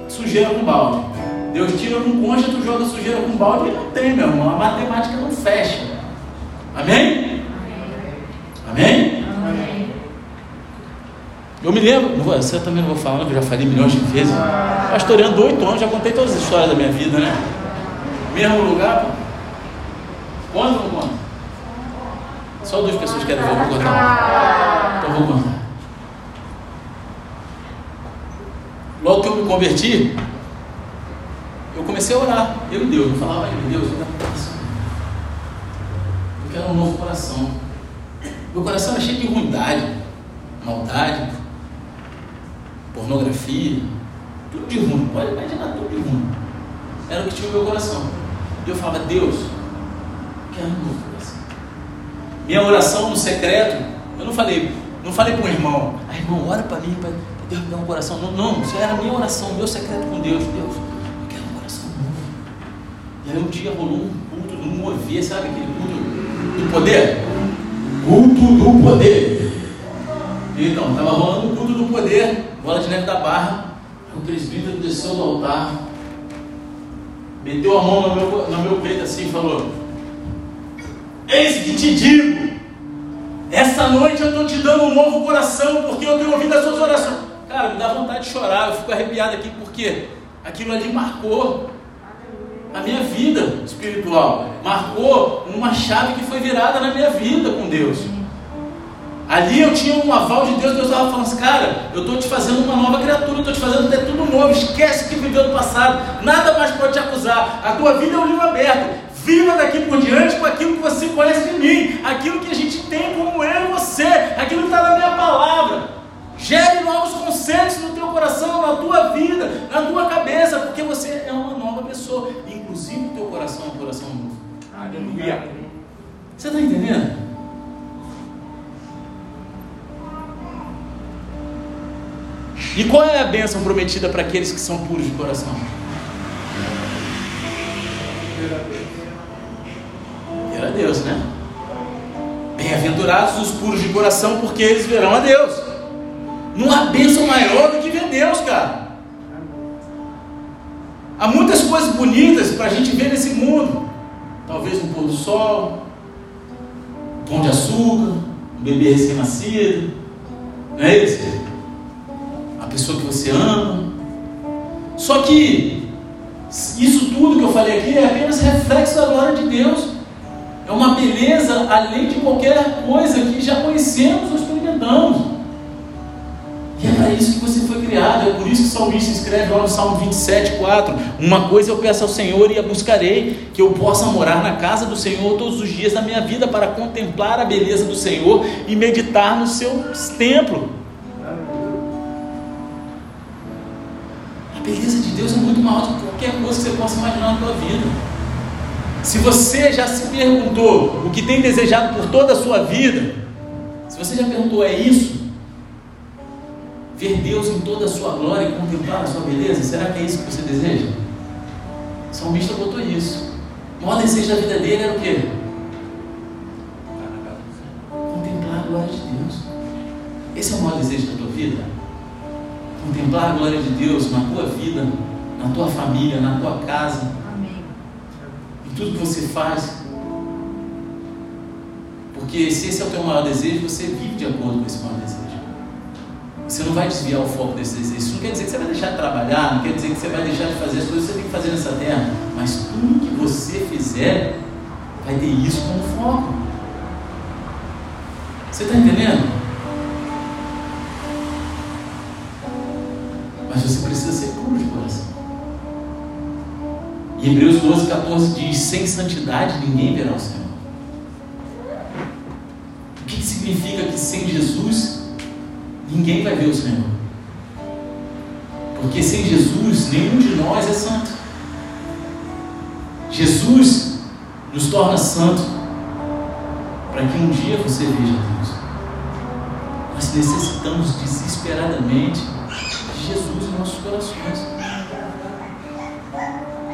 [SPEAKER 1] sujeira no balde. Deus tira com concha, tu joga sujeira com balde e não tem, meu irmão. A matemática não fecha. Amém? Amém? Eu me lembro, não vou, você também não vou falar, que eu já falei milhões de vezes. Pastoreando oito anos, já contei todas as histórias da minha vida, né? Mesmo lugar, pô. Conta ou não conta? Só duas pessoas querem ver, eu vou contar. Então vou contar. Logo que eu me converti, comecei a orar. Eu e Deus, eu falava, ai meu Deus, eu quero um novo coração. Meu coração era cheio de ruindade, maldade, pornografia, tudo de ruim, pode imaginar tudo de ruim. Era o que tinha no meu coração. E eu falava, Deus, quero um novo coração. Minha oração no secreto, eu não falei, não falei para um irmão, ah, irmão, ora para mim, para Deus me dar um coração. Não, não, isso era a minha oração, meu secreto com Deus. Deus, E aí um dia rolou um culto um mover, sabe aquele culto do poder? Culto do poder. Então, estava rolando o culto do poder, bola de neve da barra. O presbítero desceu do altar, meteu a mão no meu, no meu peito assim e falou: Eis que te digo, essa noite eu estou te dando um novo coração, porque eu tenho ouvido as suas orações. Cara, me dá vontade de chorar, eu fico arrepiado aqui, porque aquilo ali marcou a minha vida espiritual, marcou uma chave que foi virada na minha vida com Deus. Ali eu tinha um aval de Deus, Deus estava falando assim, cara, eu estou te fazendo uma nova criatura, estou te fazendo ter tudo novo, esquece que viveu no passado, nada mais pode te acusar, a tua vida é um livro aberto, viva daqui por diante com aquilo que você conhece de mim, aquilo que a gente tem como eu e você, aquilo que está na minha palavra. Gere novos conceitos no teu coração, na tua vida, na tua cabeça, porque você é uma nova pessoa, inclusive o teu coração é um coração novo. Aleluia. Você está entendendo? E qual é a bênção prometida para aqueles que são puros de coração? Ver a Deus, né? Bem-aventurados os puros de coração, porque eles verão a Deus. Não há bênção maior do que ver Deus, cara. Há muitas coisas bonitas para a gente ver nesse mundo. Talvez um pôr do sol, um pão de açúcar, um bebê recém-nascido. Não é isso? pessoa que você ama. Só que isso tudo que eu falei aqui é apenas reflexo da glória de Deus. É uma beleza além de qualquer coisa que já conhecemos ou experimentamos. É isso que você foi criado. É por isso que o salmista escreve lá no Salmo 27, 4: Uma coisa eu peço ao Senhor e a buscarei, que eu possa morar na casa do Senhor todos os dias da minha vida, para contemplar a beleza do Senhor e meditar no seu templo. A beleza de Deus é muito maior do que qualquer coisa que você possa imaginar na tua vida. Se você já se perguntou o que tem desejado por toda a sua vida, se você já perguntou, é isso? Ver Deus em toda a sua glória e contemplar a sua beleza? Será que é isso que você deseja? O salmista botou isso. O maior desejo da vida dele era o quê? Contemplar a glória de Deus. Esse é o maior desejo da tua vida? contemplar a glória de Deus na tua vida, na tua família, na tua casa, Amém. em tudo que você faz. Porque se esse é o teu maior desejo, você vive de acordo com esse maior desejo. Você não vai desviar o foco desse. Isso não quer dizer que você vai deixar de trabalhar, não quer dizer que você vai deixar de fazer as coisas que você tem que fazer nessa terra. Mas tudo que você fizer vai ter isso como foco. Você está entendendo? Mas você precisa ser puro de coração. E Hebreus 12, 14 diz: Sem santidade ninguém verá o Senhor. O que significa que sem Jesus ninguém vai ver o Senhor? Porque sem Jesus nenhum de nós é santo. Jesus nos torna santo para que um dia você veja Deus. Nós necessitamos desesperadamente Jesus em nossos corações.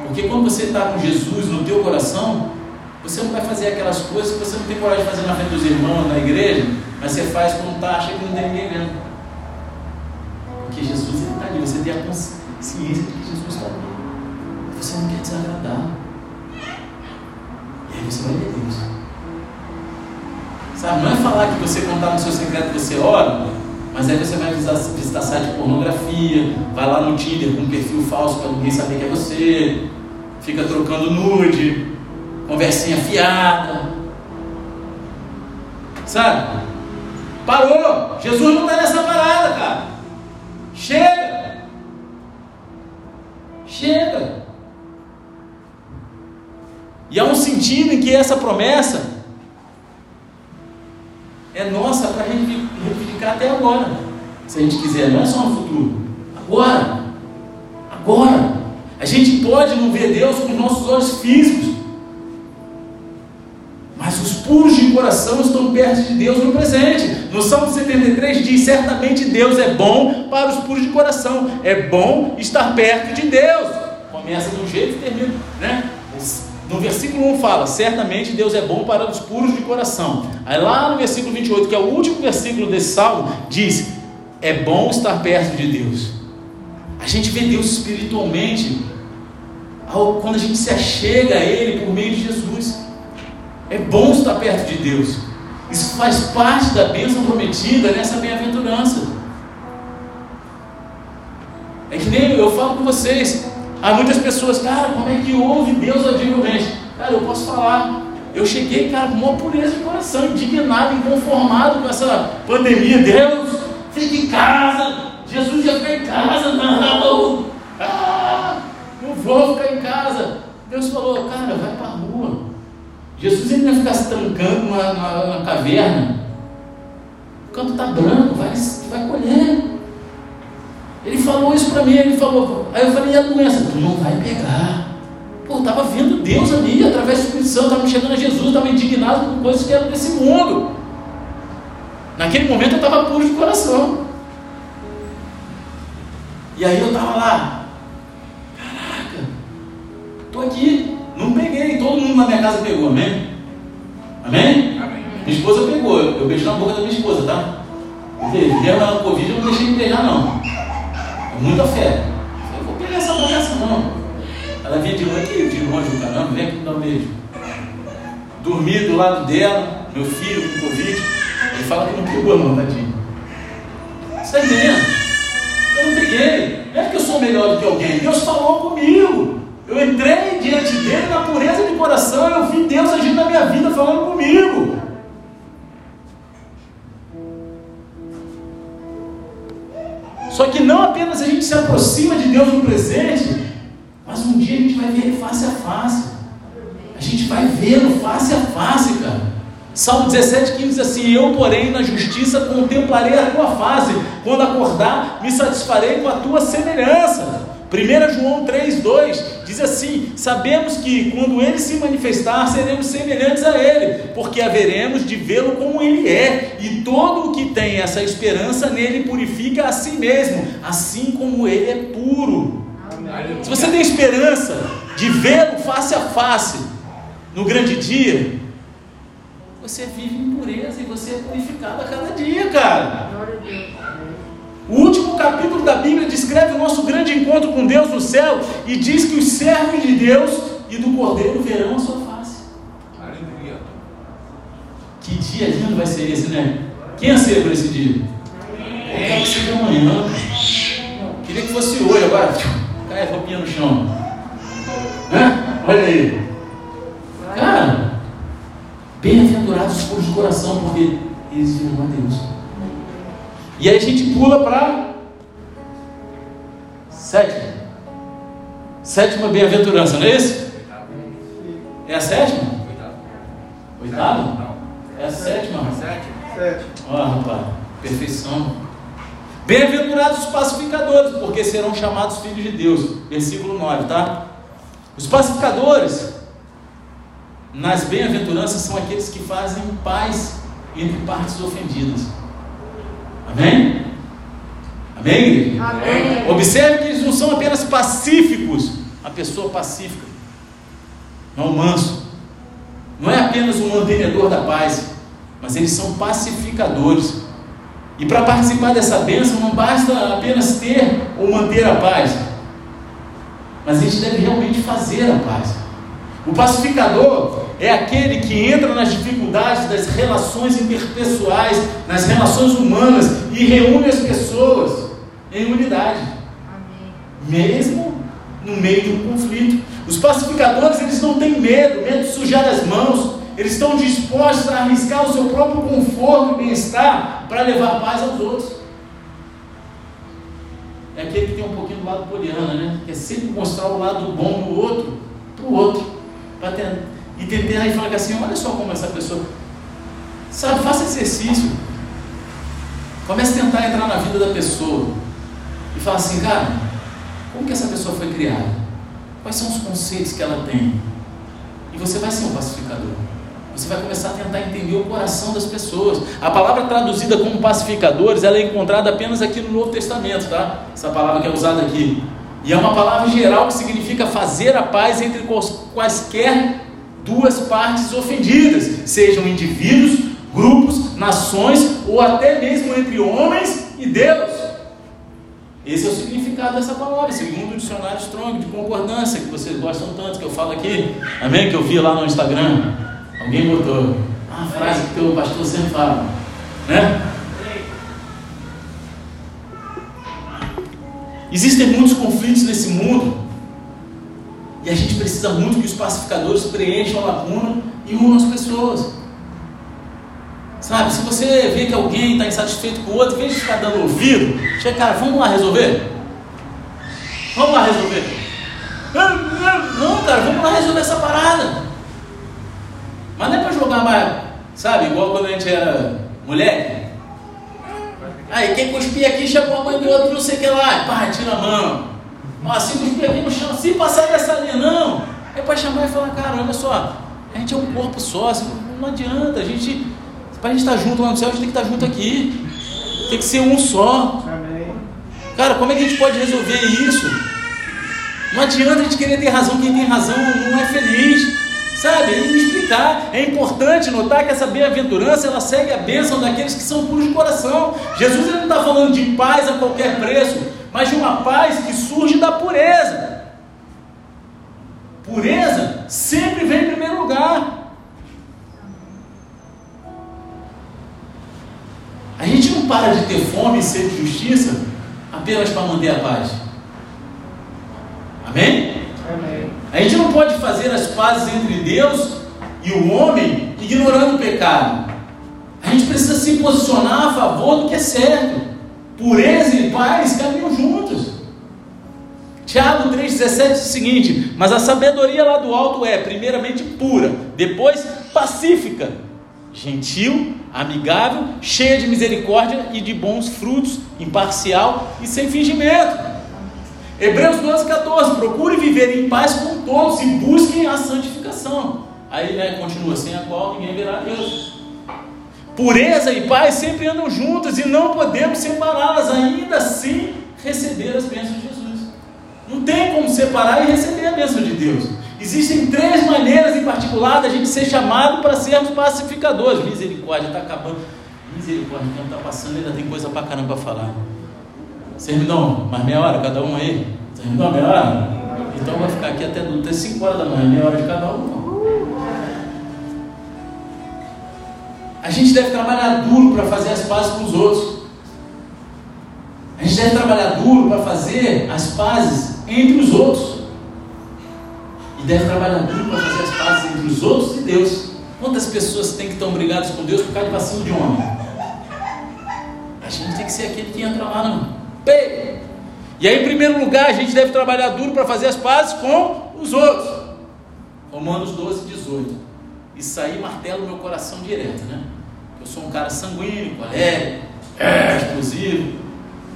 [SPEAKER 1] Porque quando você está com Jesus no teu coração, você não vai fazer aquelas coisas que você não tem coragem de fazer na frente dos irmãos, na igreja, mas você faz quando está, acha que não tem ninguém vendo. Porque Jesus está ali, você tem a consciência de que Jesus está ali. Você não quer desagradar. E aí você vai ver Deus. Sabe? Não é falar que você contar no seu secreto você ora, mas aí você vai visitar, visitar site de pornografia, vai lá no Tinder com um perfil falso para ninguém saber que é você, fica trocando nude, conversinha fiada. Sabe? Parou! Jesus não está nessa parada, cara. Chega! Chega! E há um sentido em que essa promessa é nossa para reivindicar até agora. Se a gente quiser, não é só no futuro. Agora. Agora. A gente pode não ver Deus com os nossos olhos físicos. Coração estão perto de Deus no presente. No Salmo 73 diz: Certamente Deus é bom para os puros de coração. É bom estar perto de Deus. Começa de um jeito e termina, né? No versículo 1 fala: Certamente Deus é bom para os puros de coração. Aí lá no versículo 28, que é o último versículo desse salmo, diz: É bom estar perto de Deus. A gente vê Deus espiritualmente quando a gente se achega a Ele por meio de Jesus. É bom estar perto de Deus. Isso faz parte da bênção prometida nessa bem-aventurança. É que nem eu falo com vocês, Há muitas pessoas, cara, como é que ouve Deus audivelmente? Cara, eu posso falar. Eu cheguei, cara, com uma pureza de coração, indignado, inconformado com essa pandemia. Deus, fique em casa. Jesus ia ficar em casa. Não, ah, não vou ficar em casa. Deus falou, cara, vai para. Jesus ele não ia ficar se trancando na, na, na caverna. O campo está branco, vai, vai colher. Ele falou isso para mim, ele falou, aí eu falei, e a doença? Tu não vai pegar. Pô, estava vendo Deus ali, através do Espírito Santo, estava chegando a Jesus, estava indignado com coisas que eram desse mundo. Naquele momento eu estava puro de coração. E aí eu estava lá, caraca, estou aqui, não peguei, todo mundo na minha casa pegou, amém? Amém? amém. Minha esposa pegou, eu beijo na boca da minha esposa, tá? Deu ela no Covid, eu não deixei de beijar não muita fé. Eu vou pegar essa bagaça não. Ela vinha de longe, de longe do caramba, vem aqui me dar um beijo. Dormi do lado dela, meu filho com Covid. Ele fala que não pegou não, tadinho. Você está entendendo? Eu não peguei. Não é porque eu sou melhor do que alguém. Deus falou comigo. Eu entrei diante dele na pureza de coração. Eu vi Deus agindo na minha vida, falando comigo. Só que não apenas a gente se aproxima de Deus no presente, mas um dia a gente vai ver Ele face a face. A gente vai vê-lo face a face, cara. Salmo 17, 15 diz assim: Eu, porém, na justiça contemplarei a tua face, quando acordar, me satisfarei com a tua semelhança. 1 João 3,2 diz assim: Sabemos que quando ele se manifestar, seremos semelhantes a ele, porque haveremos de vê-lo como ele é, e todo o que tem essa esperança nele purifica a si mesmo, assim como ele é puro. Amém. Se você tem esperança de vê-lo face a face no grande dia, você vive em pureza e você é purificado a cada dia, cara. Glória a Deus. O último capítulo da Bíblia descreve o nosso grande encontro com Deus no céu e diz que os servos de Deus e do Cordeiro verão a sua face. Aleluia. Que dia lindo vai ser esse, né? Quem anseia por esse dia? Eu quero que seja amanhã. Queria que fosse hoje, agora cai a roupinha no chão. Né? Olha aí. Cara, bem-aventurados de coração, porque eles viram a Deus. E aí a gente pula para sétima. Sétima bem-aventurança, não é isso? É a sétima? Oitava? Não. É a sétima? Sétima. Ó, rapaz, perfeição. Bem-aventurados os pacificadores, porque serão chamados filhos de Deus. Versículo 9, tá? Os pacificadores, nas bem-aventuranças, são aqueles que fazem paz entre partes ofendidas. Amém? Amém, Amém. Observe que eles não são apenas pacíficos, a pessoa pacífica, não manso, não é apenas um mantenedor da paz, mas eles são pacificadores. E para participar dessa bênção não basta apenas ter ou manter a paz, mas a gente deve realmente fazer a paz. O pacificador, é aquele que entra nas dificuldades das relações interpessoais, nas relações humanas e reúne as pessoas em unidade. Amém. Mesmo no meio de um conflito. Os pacificadores, eles não têm medo, medo de sujar as mãos. Eles estão dispostos a arriscar o seu próprio conforto e bem-estar para levar paz aos outros. É aquele que tem um pouquinho do lado poliana, né? Que é sempre mostrar o lado bom do outro para o outro. Pra ter, e tentar e falar assim, olha só como essa pessoa. Sabe, faça exercício. Comece a tentar entrar na vida da pessoa. E fala assim, cara, como que essa pessoa foi criada? Quais são os conceitos que ela tem? E você vai ser um pacificador. Você vai começar a tentar entender o coração das pessoas. A palavra traduzida como pacificadores, ela é encontrada apenas aqui no Novo Testamento, tá? Essa palavra que é usada aqui. E é uma palavra geral que significa fazer a paz entre quaisquer duas partes ofendidas, sejam indivíduos, grupos, nações ou até mesmo entre homens e Deus. Esse é o significado dessa palavra, segundo o dicionário Strong de concordância, que vocês gostam tanto, que eu falo aqui, amém? Que eu vi lá no Instagram. Alguém botou uma frase que o pastor sempre fala, né? Existem muitos conflitos nesse mundo e a gente precisa muito que os pacificadores preencham a lacuna e unam as pessoas. Sabe, se você vê que alguém está insatisfeito com o outro, em vez de ficar dando ouvido, chega, cara, vamos lá resolver? Vamos lá resolver? Não, cara, vamos lá resolver essa parada. Mas não é para jogar mais, sabe, igual quando a gente era moleque. Aí quem cuspia aqui chamou a mãe do outro, não sei o que lá, pá, tira a mão. Ó, se cuspir aqui no chão, se passar dessa linha, não. É para chamar e falar, cara, olha só, a gente é um corpo só, assim, não adianta, a gente para a gente estar junto lá no céu, a gente tem que estar junto aqui. Tem que ser um só. Amém. Cara, como é que a gente pode resolver isso? Não adianta a gente querer ter razão, quem tem razão não é feliz. Sabe? E explicar. É importante notar que essa bem-aventurança ela segue a bênção daqueles que são puros de coração. Jesus ele não está falando de paz a qualquer preço, mas de uma paz que surge da pureza. Pureza sempre vem em primeiro lugar. A gente não para de ter fome e sede de justiça apenas para manter a paz. Amém? Amém? A gente não pode fazer as pazes entre Deus e o homem ignorando o pecado. A gente precisa se posicionar a favor do que é certo. Pureza e paz caminham juntos. Tiago 3,17 diz o seguinte: Mas a sabedoria lá do alto é, primeiramente, pura, depois pacífica, gentil, amigável, cheia de misericórdia e de bons frutos, imparcial e sem fingimento. Hebreus 12, 14. Procure viver em paz com todos e busquem a santificação. Aí né, continua, sem a qual ninguém verá Deus. Pureza e paz sempre andam juntas e não podemos separá-las, ainda assim receber as bênçãos de Jesus. Não tem como separar e receber a bênção de Deus. Existem três maneiras em particular da gente ser chamado para sermos pacificadores. Misericórdia, está acabando. Misericórdia, o tempo está passando, ainda tem coisa para caramba para falar. Vocês me dão mais meia hora cada um aí? Vocês me dão meia hora? Então vai ficar aqui até, até 5 horas da manhã, meia hora de cada um. A gente deve trabalhar duro para fazer as pazes com os outros. A gente deve trabalhar duro para fazer as pazes entre os outros deve trabalhar duro para fazer as pazes entre os outros e Deus. Quantas pessoas têm que estar brigadas com Deus por causa de vacilo de homem? A gente tem que ser aquele que entra lá no peito. E aí, em primeiro lugar, a gente deve trabalhar duro para fazer as pazes com os outros. Romanos 12, 18. Isso aí martela o meu coração direto, né? Eu sou um cara sanguíneo, alegre, é, explosivo.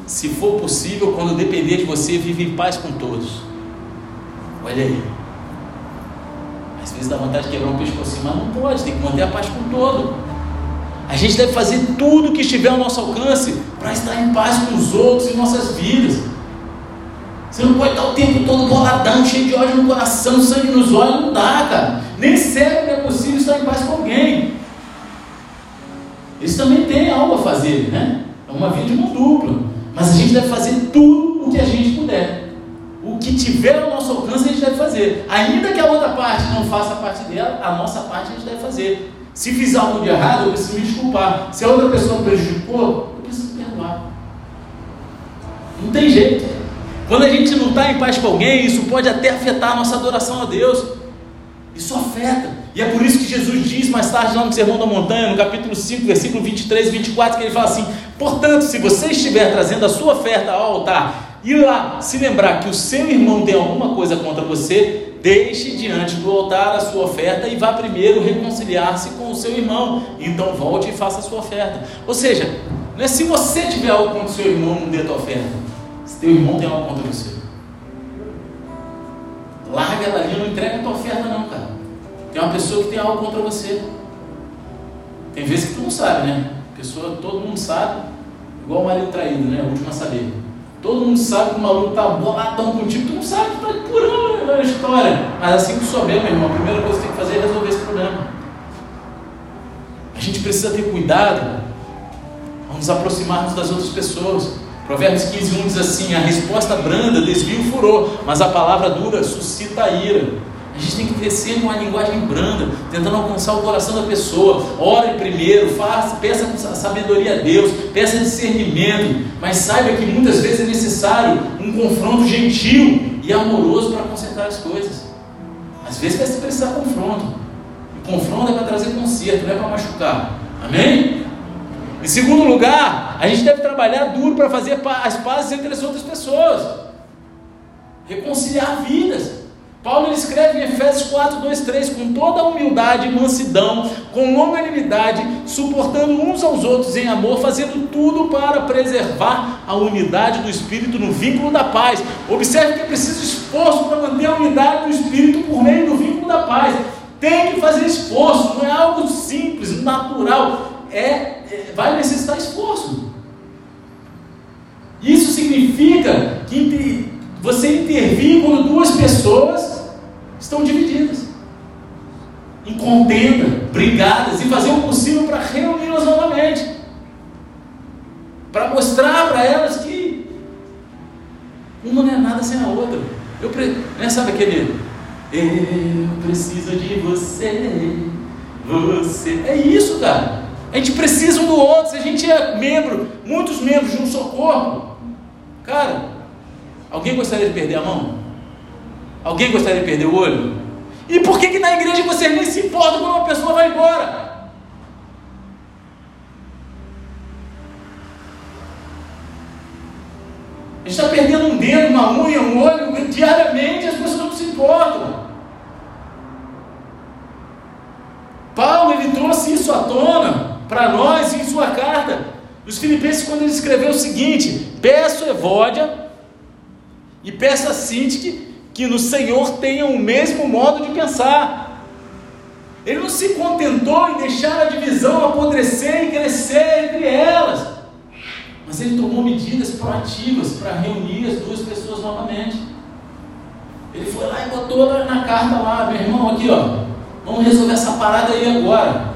[SPEAKER 1] Se for possível, quando depender de você, vive em paz com todos. Olha aí. Às vezes dá vontade de quebrar um pescoço mas não pode, tem que manter a paz com todo. A gente deve fazer tudo o que estiver ao nosso alcance para estar em paz com os outros em nossas vidas. Você não pode estar o tempo todo boladão, cheio de ódio no coração, sangue nos olhos, não dá, cara. Nem sempre é possível estar em paz com alguém. Eles também têm algo a fazer, né? É uma via de mão dupla. Mas a gente deve fazer tudo o que a gente puder. O que tiver ao nosso alcance, a gente deve fazer. Ainda que a outra parte não faça parte dela, a nossa parte a gente deve fazer. Se fizer algo de errado, eu preciso me desculpar. Se a outra pessoa prejudicou, eu preciso perdoar. Não tem jeito. Quando a gente não está em paz com alguém, isso pode até afetar a nossa adoração a Deus. Isso afeta. E é por isso que Jesus diz mais tarde lá no Sermão da Montanha, no capítulo 5, versículo 23 e 24, que ele fala assim: Portanto, se você estiver trazendo a sua oferta ao altar e lá se lembrar que o seu irmão tem alguma coisa contra você, deixe diante do altar a sua oferta e vá primeiro reconciliar-se com o seu irmão. Então volte e faça a sua oferta. Ou seja, não é se você tiver algo contra o seu irmão, não dê a tua oferta. Se teu irmão tem algo contra você. Larga ela ali, não entrega a tua oferta não, cara. Tem uma pessoa que tem algo contra você. Tem vezes que tu não sabe, né? Pessoa, todo mundo sabe, igual o marido traído, né? O último a saber. Todo mundo sabe que o maluco tá boladão contigo, tu não sabe, tu tá purando a história. Mas assim que souber, meu irmão, a primeira coisa que tem que fazer é resolver esse problema. A gente precisa ter cuidado ao nos aproximarmos das outras pessoas. Provérbios 15, 1 diz assim: A resposta branda desvia o furor, mas a palavra dura suscita a ira. A gente tem que crescer com uma linguagem branda, tentando alcançar o coração da pessoa. Ore primeiro, faça, peça sabedoria a Deus, peça discernimento, mas saiba que muitas vezes é necessário um confronto gentil amoroso para consertar as coisas. Às vezes vai precisar confronto. E confronto é para trazer conserto, não é para machucar. Amém? Em segundo lugar, a gente deve trabalhar duro para fazer as pazes entre as outras pessoas, reconciliar vidas. Paulo escreve em Efésios 4, 2, 3: com toda humildade e mansidão, com longanimidade, suportando uns aos outros em amor, fazendo tudo para preservar a unidade do Espírito no vínculo da paz. Observe que é preciso esforço para manter a unidade do Espírito por meio do vínculo da paz. Tem que fazer esforço, não é algo simples, natural, é, é vai necessitar esforço. Isso significa que você intervir quando duas pessoas estão divididas, em contenda, brigadas, e fazer o possível para reuni-las novamente, para mostrar para elas que uma não é nada sem a outra. Eu né, sabe aquele eu preciso de você, você. É isso, cara. A gente precisa um do outro. Se a gente é membro, muitos membros de um só corpo, cara, Alguém gostaria de perder a mão? Alguém gostaria de perder o olho? E por que, que na igreja você nem se importa quando uma pessoa vai embora? A gente está perdendo um dedo, uma unha, um olho, diariamente as pessoas não se importam. Paulo ele trouxe isso à tona para nós em sua carta. Os Filipenses, quando ele escreveu o seguinte: Peço Evódia e peça a Sintique que no Senhor tenham o mesmo modo de pensar. Ele não se contentou em deixar a divisão apodrecer e crescer entre elas, mas ele tomou medidas proativas para reunir as duas pessoas novamente. Ele foi lá e botou na carta lá, meu irmão, aqui ó, vamos resolver essa parada aí agora.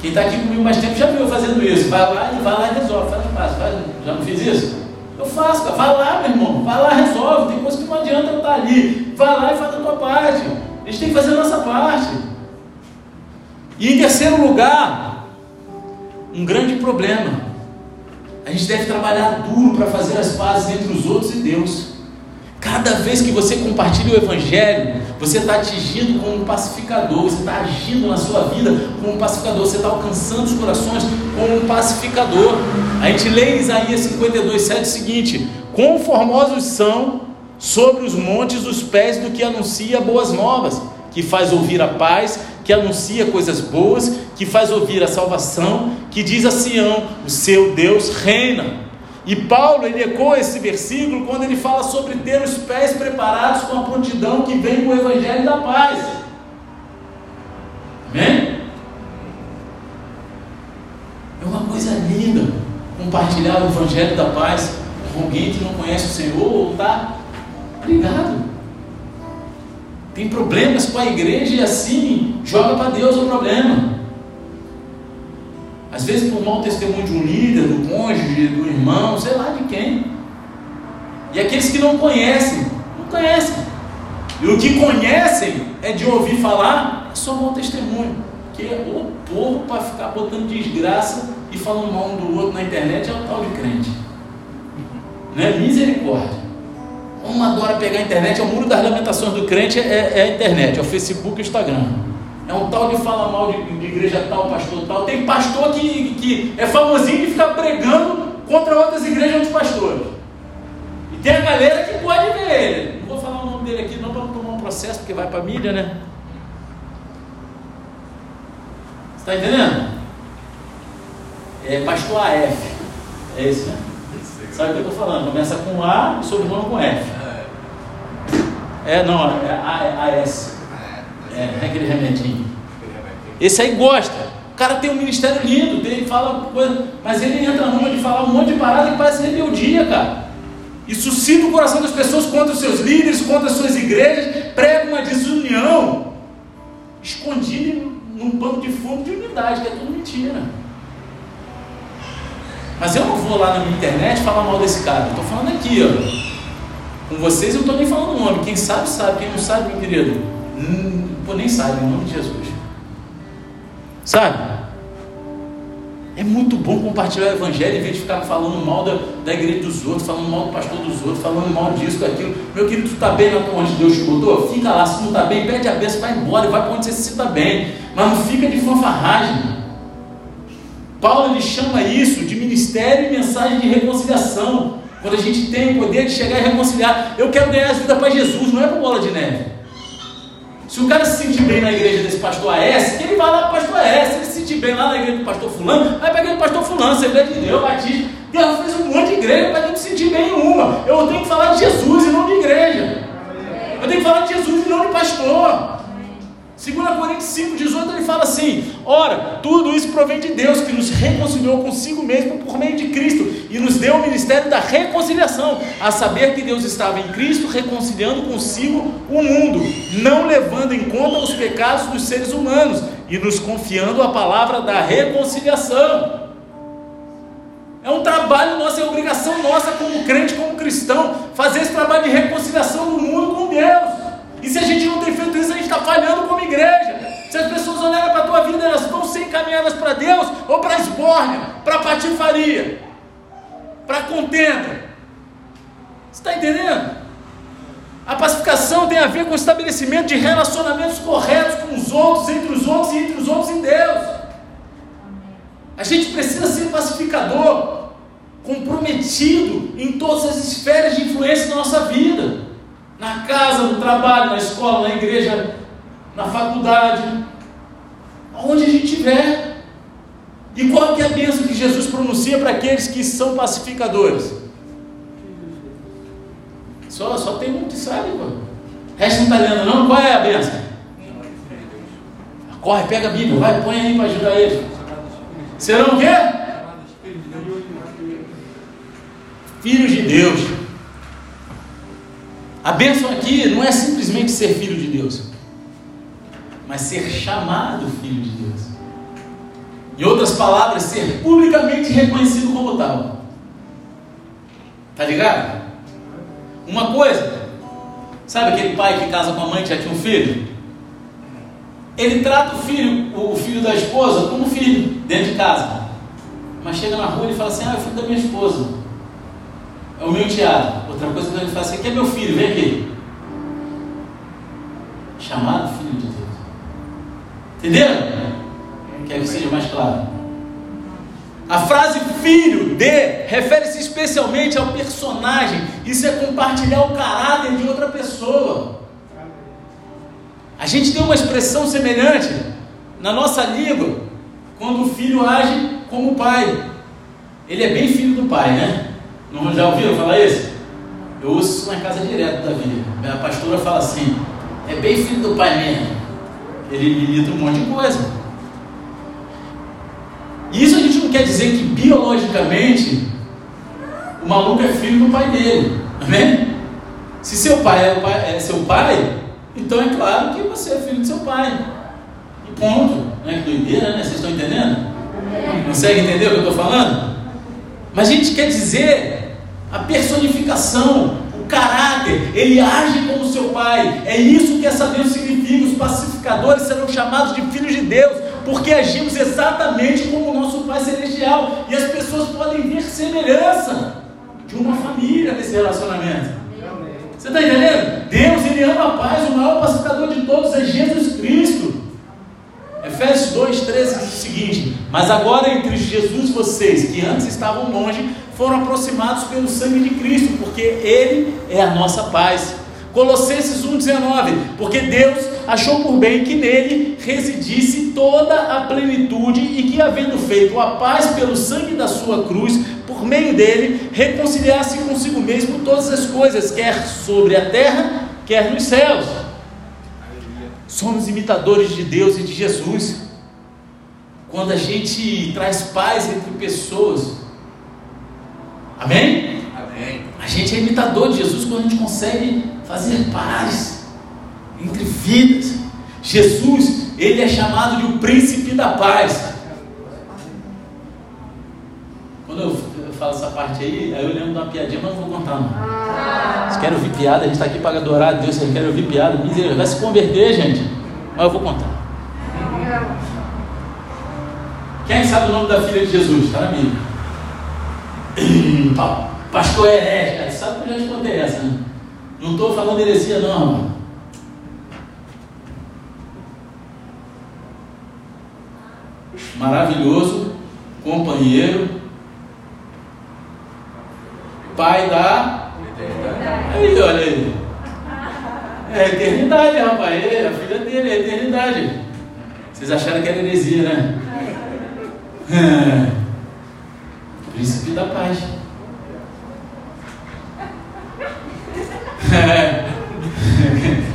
[SPEAKER 1] Quem está aqui comigo mais tempo já viu fazendo isso. Vai lá e vai lá e resolve, faz o passo. Já não fiz isso? Eu faço, cara. Vai lá, meu irmão. Vai lá, resolve. Tem coisa que não adianta eu estar ali. Vai lá e faz a tua parte. A gente tem que fazer a nossa parte. E em terceiro lugar, um grande problema. A gente deve trabalhar duro para fazer as pazes entre os outros e Deus. Cada vez que você compartilha o Evangelho, você está atingindo como um pacificador, você está agindo na sua vida como um pacificador, você está alcançando os corações como um pacificador. A gente lê em Isaías 52, 7 o seguinte: Quão formosos são sobre os montes os pés do que anuncia boas novas, que faz ouvir a paz, que anuncia coisas boas, que faz ouvir a salvação, que diz a Sião: O seu Deus reina. E Paulo ele ecoa esse versículo quando ele fala sobre ter os pés preparados com a prontidão que vem do Evangelho da paz. Amém? É uma coisa linda compartilhar o Evangelho da paz com alguém que não conhece o Senhor ou está brigado. Tem problemas com a igreja e assim joga para Deus o problema. Às vezes por mau testemunho de um líder, do cônjuge, do irmão, sei lá de quem. E aqueles que não conhecem, não conhecem. E o que conhecem é de ouvir falar, é só mau testemunho. Que é o povo para ficar botando desgraça e falando mal um do outro na internet é o tal de crente. Né? Misericórdia. Uma adora pegar a internet, é o muro das lamentações do crente, é, é a internet, é o Facebook e o Instagram. É um tal de fala mal de, de, igreja tal, pastor tal. Tem pastor que, que é famosinho de ficar pregando contra outras igrejas, outros pastores. E tem a galera que pode ver ele. Não vou falar o nome dele aqui não para não tomar um processo, porque vai para a mídia, né? Você está entendendo? É pastor AF. É esse, né? Sabe o que eu estou falando? Começa com A e sobrenome com F. É, não, é AS. É, é aquele remedinho. Esse aí gosta. O cara tem um ministério lindo, ele fala coisa, mas ele entra numa de falar um monte de parada que parece rebeldia, cara. E suscita o coração das pessoas contra os seus líderes, contra as suas igrejas, prega uma desunião, escondido num pano de fundo de unidade, que é tudo mentira. Mas eu não vou lá na minha internet falar mal desse cara. Estou falando aqui, ó. Com vocês eu não estou nem falando o nome. Quem sabe, sabe. Quem não sabe, meu querido, hum, pô, nem sabe, em nome de Jesus. Sabe? É muito bom compartilhar o evangelho em vez de ficar falando mal da, da igreja dos outros, falando mal do pastor dos outros, falando mal disso, daquilo. Meu querido, tu está bem na onde Deus te botou? Fica lá, se não está bem, pede a bênção, vai embora, vai para onde você se está bem. Mas não fica de fanfarragem. Paulo ele chama isso de ministério e mensagem de reconciliação. Quando a gente tem o poder de chegar e reconciliar, eu quero ganhar a vida para Jesus, não é para bola de neve. Se o cara se sentir bem na igreja desse pastor AS, que ele vai lá para o pastor AS. Se ele se sentir bem lá na igreja do pastor Fulano, vai para a igreja do pastor Fulano, Assembleia de Deus, Batista. Deus fez um monte de igreja para não se sentir bem em uma. Eu tenho que falar de Jesus e não de igreja. Eu tenho que falar de Jesus e não de pastor. 2 Coríntios 5,18 ele fala assim: Ora, tudo isso provém de Deus, que nos reconciliou consigo mesmo por meio de Cristo e nos deu o ministério da reconciliação, a saber que Deus estava em Cristo reconciliando consigo o mundo, não levando em conta os pecados dos seres humanos e nos confiando a palavra da reconciliação. É um trabalho nosso, é obrigação nossa como crente, como cristão, fazer esse trabalho de reconciliação do mundo com Deus. E se a gente não tem feito isso, a gente está falhando como igreja. Se as pessoas olharem para a tua vida, elas vão ser encaminhadas para Deus ou para a esbórnia, para a patifaria, para a contenda. Você está entendendo? A pacificação tem a ver com o estabelecimento de relacionamentos corretos com os outros, entre os outros e entre os outros em Deus. A gente precisa ser pacificador, comprometido em todas as esferas de influência da nossa vida na casa, no trabalho, na escola, na igreja, na faculdade, aonde a gente estiver. E qual que é a bênção que Jesus pronuncia para aqueles que são pacificadores? Só, só tem um que sabe, pô. O resto não está lendo, não? Qual é a bênção? Corre, pega a Bíblia, vai, põe aí para ajudar eles. Serão o quê? Filhos de Deus. A bênção aqui não é simplesmente ser filho de Deus, mas ser chamado filho de Deus. Em outras palavras, ser publicamente reconhecido como tal. Tá ligado? Uma coisa, sabe aquele pai que casa com a mãe que já tinha um filho? Ele trata o filho, o filho da esposa, como filho, dentro de casa. Mas chega na rua e fala assim: Ah, é o filho da minha esposa. É o meu enteado. Outra coisa que ele fala assim: quem é meu filho? Vem aqui. Chamado filho de Deus. Entenderam? Quer que seja mais claro. A frase filho de refere-se especialmente ao personagem. Isso é compartilhar o caráter de outra pessoa. A gente tem uma expressão semelhante na nossa língua quando o filho age como o pai. Ele é bem filho do pai, né? Não já ouviram falar isso? Eu uso isso na casa direto da vida. A pastora fala assim: é bem filho do pai mesmo. Ele milita um monte de coisa. Isso a gente não quer dizer que biologicamente o maluco é filho do pai dele. Amém? Se seu pai é, pai, é seu pai, então é claro que você é filho do seu pai. E ponto. Não é que doideira, né? Vocês estão entendendo? Consegue entender o que eu estou falando? Mas a gente quer dizer a personificação, o caráter, ele age como seu pai. É isso que essa Deus significa. Os pacificadores serão chamados de filhos de Deus, porque agimos exatamente como o nosso Pai Celestial. E as pessoas podem ver semelhança de uma família nesse relacionamento. Você está entendendo? Deus, Ele ama a paz, o maior pacificador de todos é Jesus Cristo. Efésios 2, 13 diz o seguinte: Mas agora entre Jesus vocês, que antes estavam longe, foram aproximados pelo sangue de Cristo, porque Ele é a nossa paz. Colossenses 1,19: Porque Deus achou por bem que nele residisse toda a plenitude e que, havendo feito a paz pelo sangue da sua cruz, por meio dele, reconciliasse consigo mesmo todas as coisas, quer sobre a terra, quer nos céus. Somos imitadores de Deus e de Jesus. Quando a gente traz paz entre pessoas. Amém? Amém. A gente é imitador de Jesus quando a gente consegue fazer paz entre vidas. Jesus, ele é chamado de o príncipe da paz. Quando eu, falo essa parte aí, aí eu lembro de uma piadinha, mas não vou contar não. Vocês querem ouvir piada? A gente está aqui para adorar a Deus, vocês querem ouvir piada? Misericórdia, vai se converter, gente. Mas eu vou contar. Quem sabe o nome da filha de Jesus? Está na Bíblia. Pastor herege, sabe que eu já te contei essa, né? Não estou falando heresia não, mano. Maravilhoso, companheiro, pai da Aí, olha aí. É eternidade, rapaz. É a filha dele, é eternidade. Vocês acharam que era heresia, né? É. Príncipe da paz. É.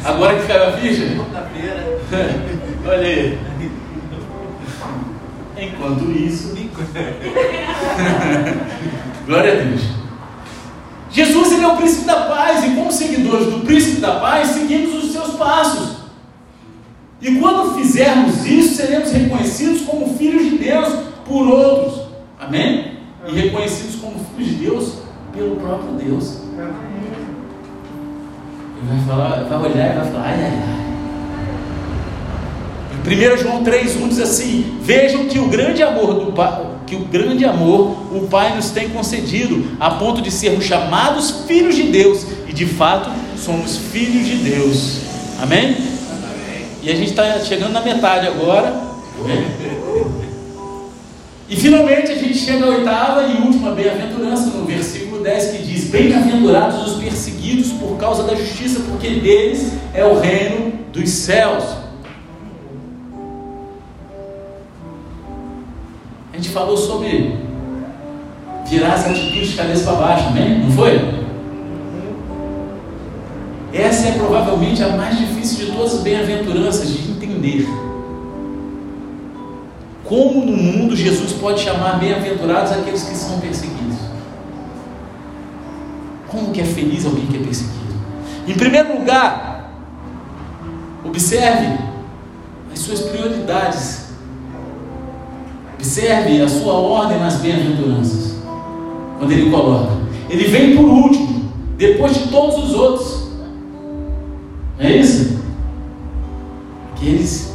[SPEAKER 1] Agora que caiu a ficha? Olha aí. Enquanto isso. Glória a Deus. Jesus ele é o príncipe da paz, e como seguidores do príncipe da paz, seguimos os seus passos. E quando fizermos isso, seremos reconhecidos como filhos de Deus por outros. Amém? E reconhecidos como filhos de Deus pelo próprio Deus. Ele vai falar, vai olhar e vai falar, ai, ai, ai. 1 João 3,1 diz assim: Vejam que o grande amor do Pai, que o grande amor o Pai nos tem concedido, a ponto de sermos chamados filhos de Deus, e de fato somos filhos de Deus. Amém? Amém. E a gente está chegando na metade agora. E finalmente a gente chega à oitava e última bem-aventurança, no versículo 10, que diz: Bem-aventurados os perseguidos por causa da justiça, porque deles é o reino dos céus. Gente falou sobre virar as atitudes de cabeça para baixo, amém? Não foi? Essa é provavelmente a mais difícil de todas as bem-aventuranças de entender. Como no mundo Jesus pode chamar bem-aventurados aqueles que são perseguidos? Como que é feliz alguém que é perseguido? Em primeiro lugar, observe as suas prioridades Observe a sua ordem nas bem-aventuranças. Quando ele coloca, ele vem por último, depois de todos os outros. É isso? Aqueles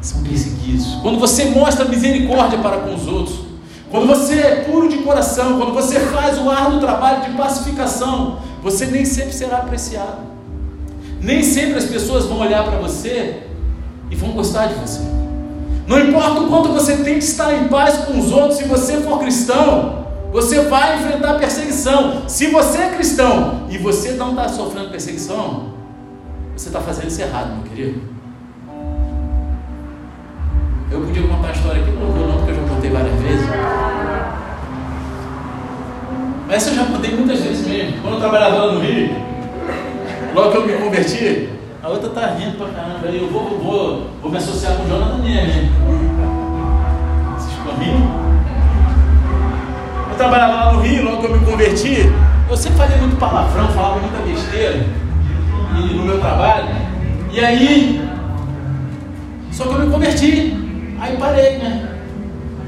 [SPEAKER 1] são perseguidos. Quando você mostra misericórdia para com os outros, quando você é puro de coração, quando você faz o árduo trabalho de pacificação, você nem sempre será apreciado. Nem sempre as pessoas vão olhar para você e vão gostar de você. Não importa o quanto você tem que estar em paz com os outros, se você for cristão, você vai enfrentar perseguição. Se você é cristão e você não está sofrendo perseguição, você está fazendo isso errado, meu querido. Eu podia contar a história aqui, não vou não, porque eu já contei várias vezes. Mas eu já contei muitas vezes mesmo. Quando eu trabalhava lá no Rio, logo que eu me converti, a outra tá rindo pra caramba. Eu vou, vou, vou me associar com o Jonathan Neme. Vocês ficam? Eu trabalhava lá no Rio, logo que eu me converti. Eu sempre falei muito palavrão, falava muita besteira. E no meu trabalho. E aí. Só que eu me converti. Aí parei, né?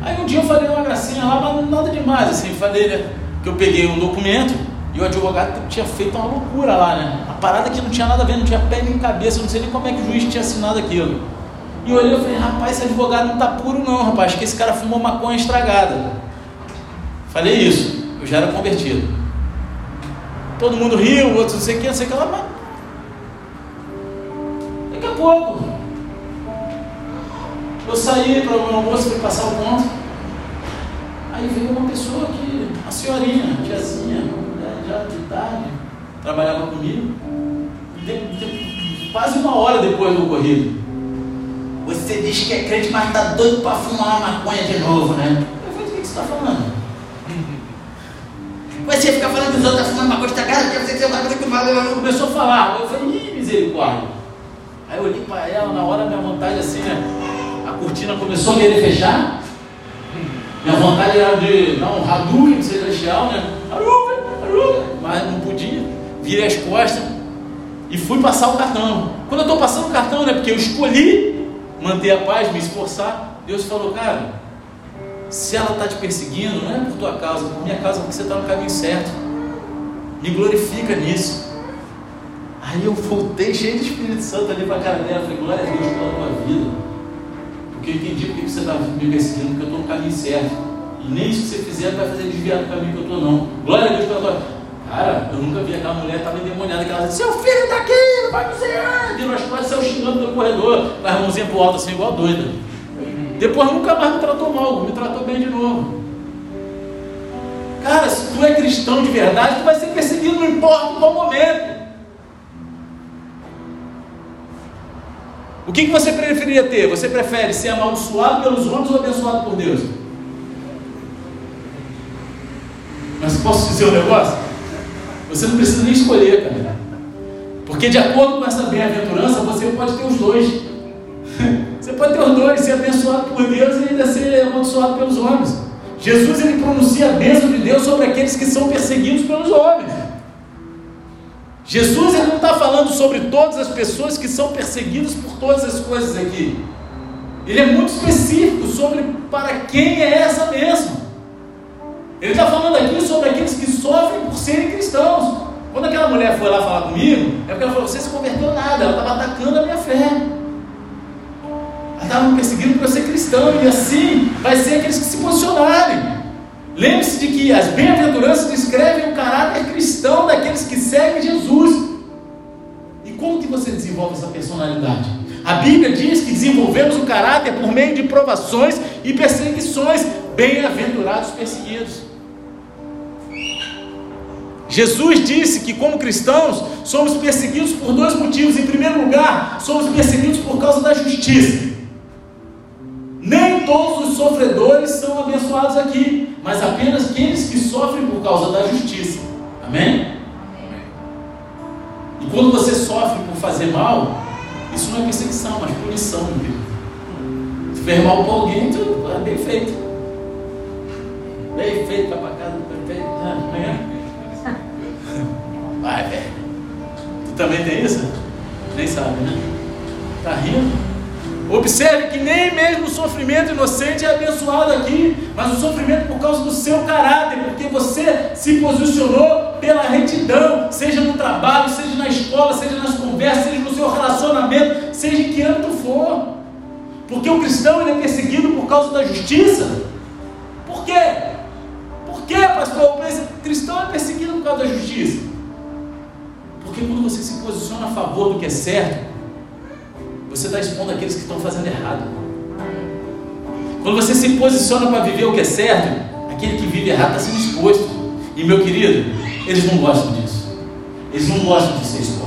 [SPEAKER 1] Aí um dia eu falei uma gracinha lá, mas nada demais, assim. Falei, que eu peguei um documento o advogado tinha feito uma loucura lá, né? A parada que não tinha nada a ver, não tinha pé nem cabeça, eu não sei nem como é que o juiz tinha assinado aquilo. E eu olhei e falei, rapaz, esse advogado não tá puro não, rapaz, que esse cara fumou maconha estragada. Falei isso, eu já era convertido. Todo mundo riu, outros não sei o que, não sei o que lá, mas. Daqui a pouco. Eu saí para o meu almoço para passar o ponto. Aí veio uma pessoa que, uma senhorinha, tiazinha, trabalhava comigo. Quase uma hora depois do ocorrido. Você diz que é crente, mas está doido para fumar uma maconha de novo, né? Eu falei, o que você está falando? Você fica falando que os outros estão fumando maconha porque você vai fazer que mal. Começou a falar. Eu falei, ih, misericórdia. Aí eu olhei para ela, na hora minha vontade assim, né? A cortina começou a querer fechar. Minha vontade era de dar um Hadouken celestial, né? Mas não podia. Virei as costas e fui passar o cartão. Quando eu estou passando o cartão, né? Porque eu escolhi manter a paz, me esforçar. Deus falou, cara, se ela está te perseguindo, não é por tua causa, por minha causa, porque você está no caminho certo. Me glorifica nisso. Aí eu voltei cheio de Espírito Santo ali para a cara dela. Falei, glória a Deus pela tua vida. Porque eu entendi porque você está me perseguindo, porque eu estou no caminho certo. E nem isso que você fizer vai fazer desviar do caminho que eu estou, não. Glória a Deus pela tua vida. Cara, eu nunca vi aquela mulher estava endemoniada, que ela dizia, seu filho está aqui, não vai nada. Virou as costas saiu xingando no corredor, com as mãozinhas pro alto assim, igual doida. Depois nunca mais me tratou mal, me tratou bem de novo. Cara, se tu é cristão de verdade, tu vai ser perseguido, não importa qual momento. O que, que você preferia ter? Você prefere ser amaldiçoado pelos homens ou abençoado por Deus? Mas posso dizer um negócio? Você não precisa nem escolher, cara. Porque de acordo com essa bem-aventurança, você pode ter os dois. Você pode ter os dois, ser abençoado por Deus e ainda ser amaldiçoado pelos homens. Jesus ele pronuncia a bênção de Deus sobre aqueles que são perseguidos pelos homens. Jesus ele não está falando sobre todas as pessoas que são perseguidas por todas as coisas aqui. Ele é muito específico sobre para quem é essa bênção. Ele está falando aqui sobre aqueles que sofrem por serem cristãos. Quando aquela mulher foi lá falar comigo, é porque ela falou: Você se converteu nada, ela estava atacando a minha fé. Ela estava me perseguindo por eu ser cristão, e assim vai ser aqueles que se posicionarem. Lembre-se de que as bem-aventuranças descrevem o caráter cristão daqueles que seguem Jesus. E como que você desenvolve essa personalidade? A Bíblia diz que desenvolvemos o caráter por meio de provações e perseguições. Bem-aventurados perseguidos. Jesus disse que, como cristãos, somos perseguidos por dois motivos. Em primeiro lugar, somos perseguidos por causa da justiça. Nem todos os sofredores são abençoados aqui, mas apenas aqueles que sofrem por causa da justiça. Amém? E quando você sofre por fazer mal, isso não é perseguição, mas punição. Se fez mal para alguém, tu é bem feito. Bem feito, vai para casa, bem feito. Amanhã. Vai, velho. Tu também tem isso? Nem sabe, né? Tá rindo? Observe que nem mesmo o sofrimento inocente é abençoado aqui, mas o sofrimento por causa do seu caráter, porque você se posicionou pela retidão, seja no trabalho, seja na escola, seja nas conversas, seja no seu relacionamento, seja em que âmbito for. Porque o cristão ele é perseguido por causa da justiça. Por quê? Por quê, pastor? O cristão é perseguido por causa da justiça. Porque quando você se posiciona a favor do que é certo, você está expondo aqueles que estão fazendo errado. Quando você se posiciona para viver o que é certo, aquele que vive errado está sendo exposto. E meu querido, eles não gostam disso. Eles não gostam de ser expostos.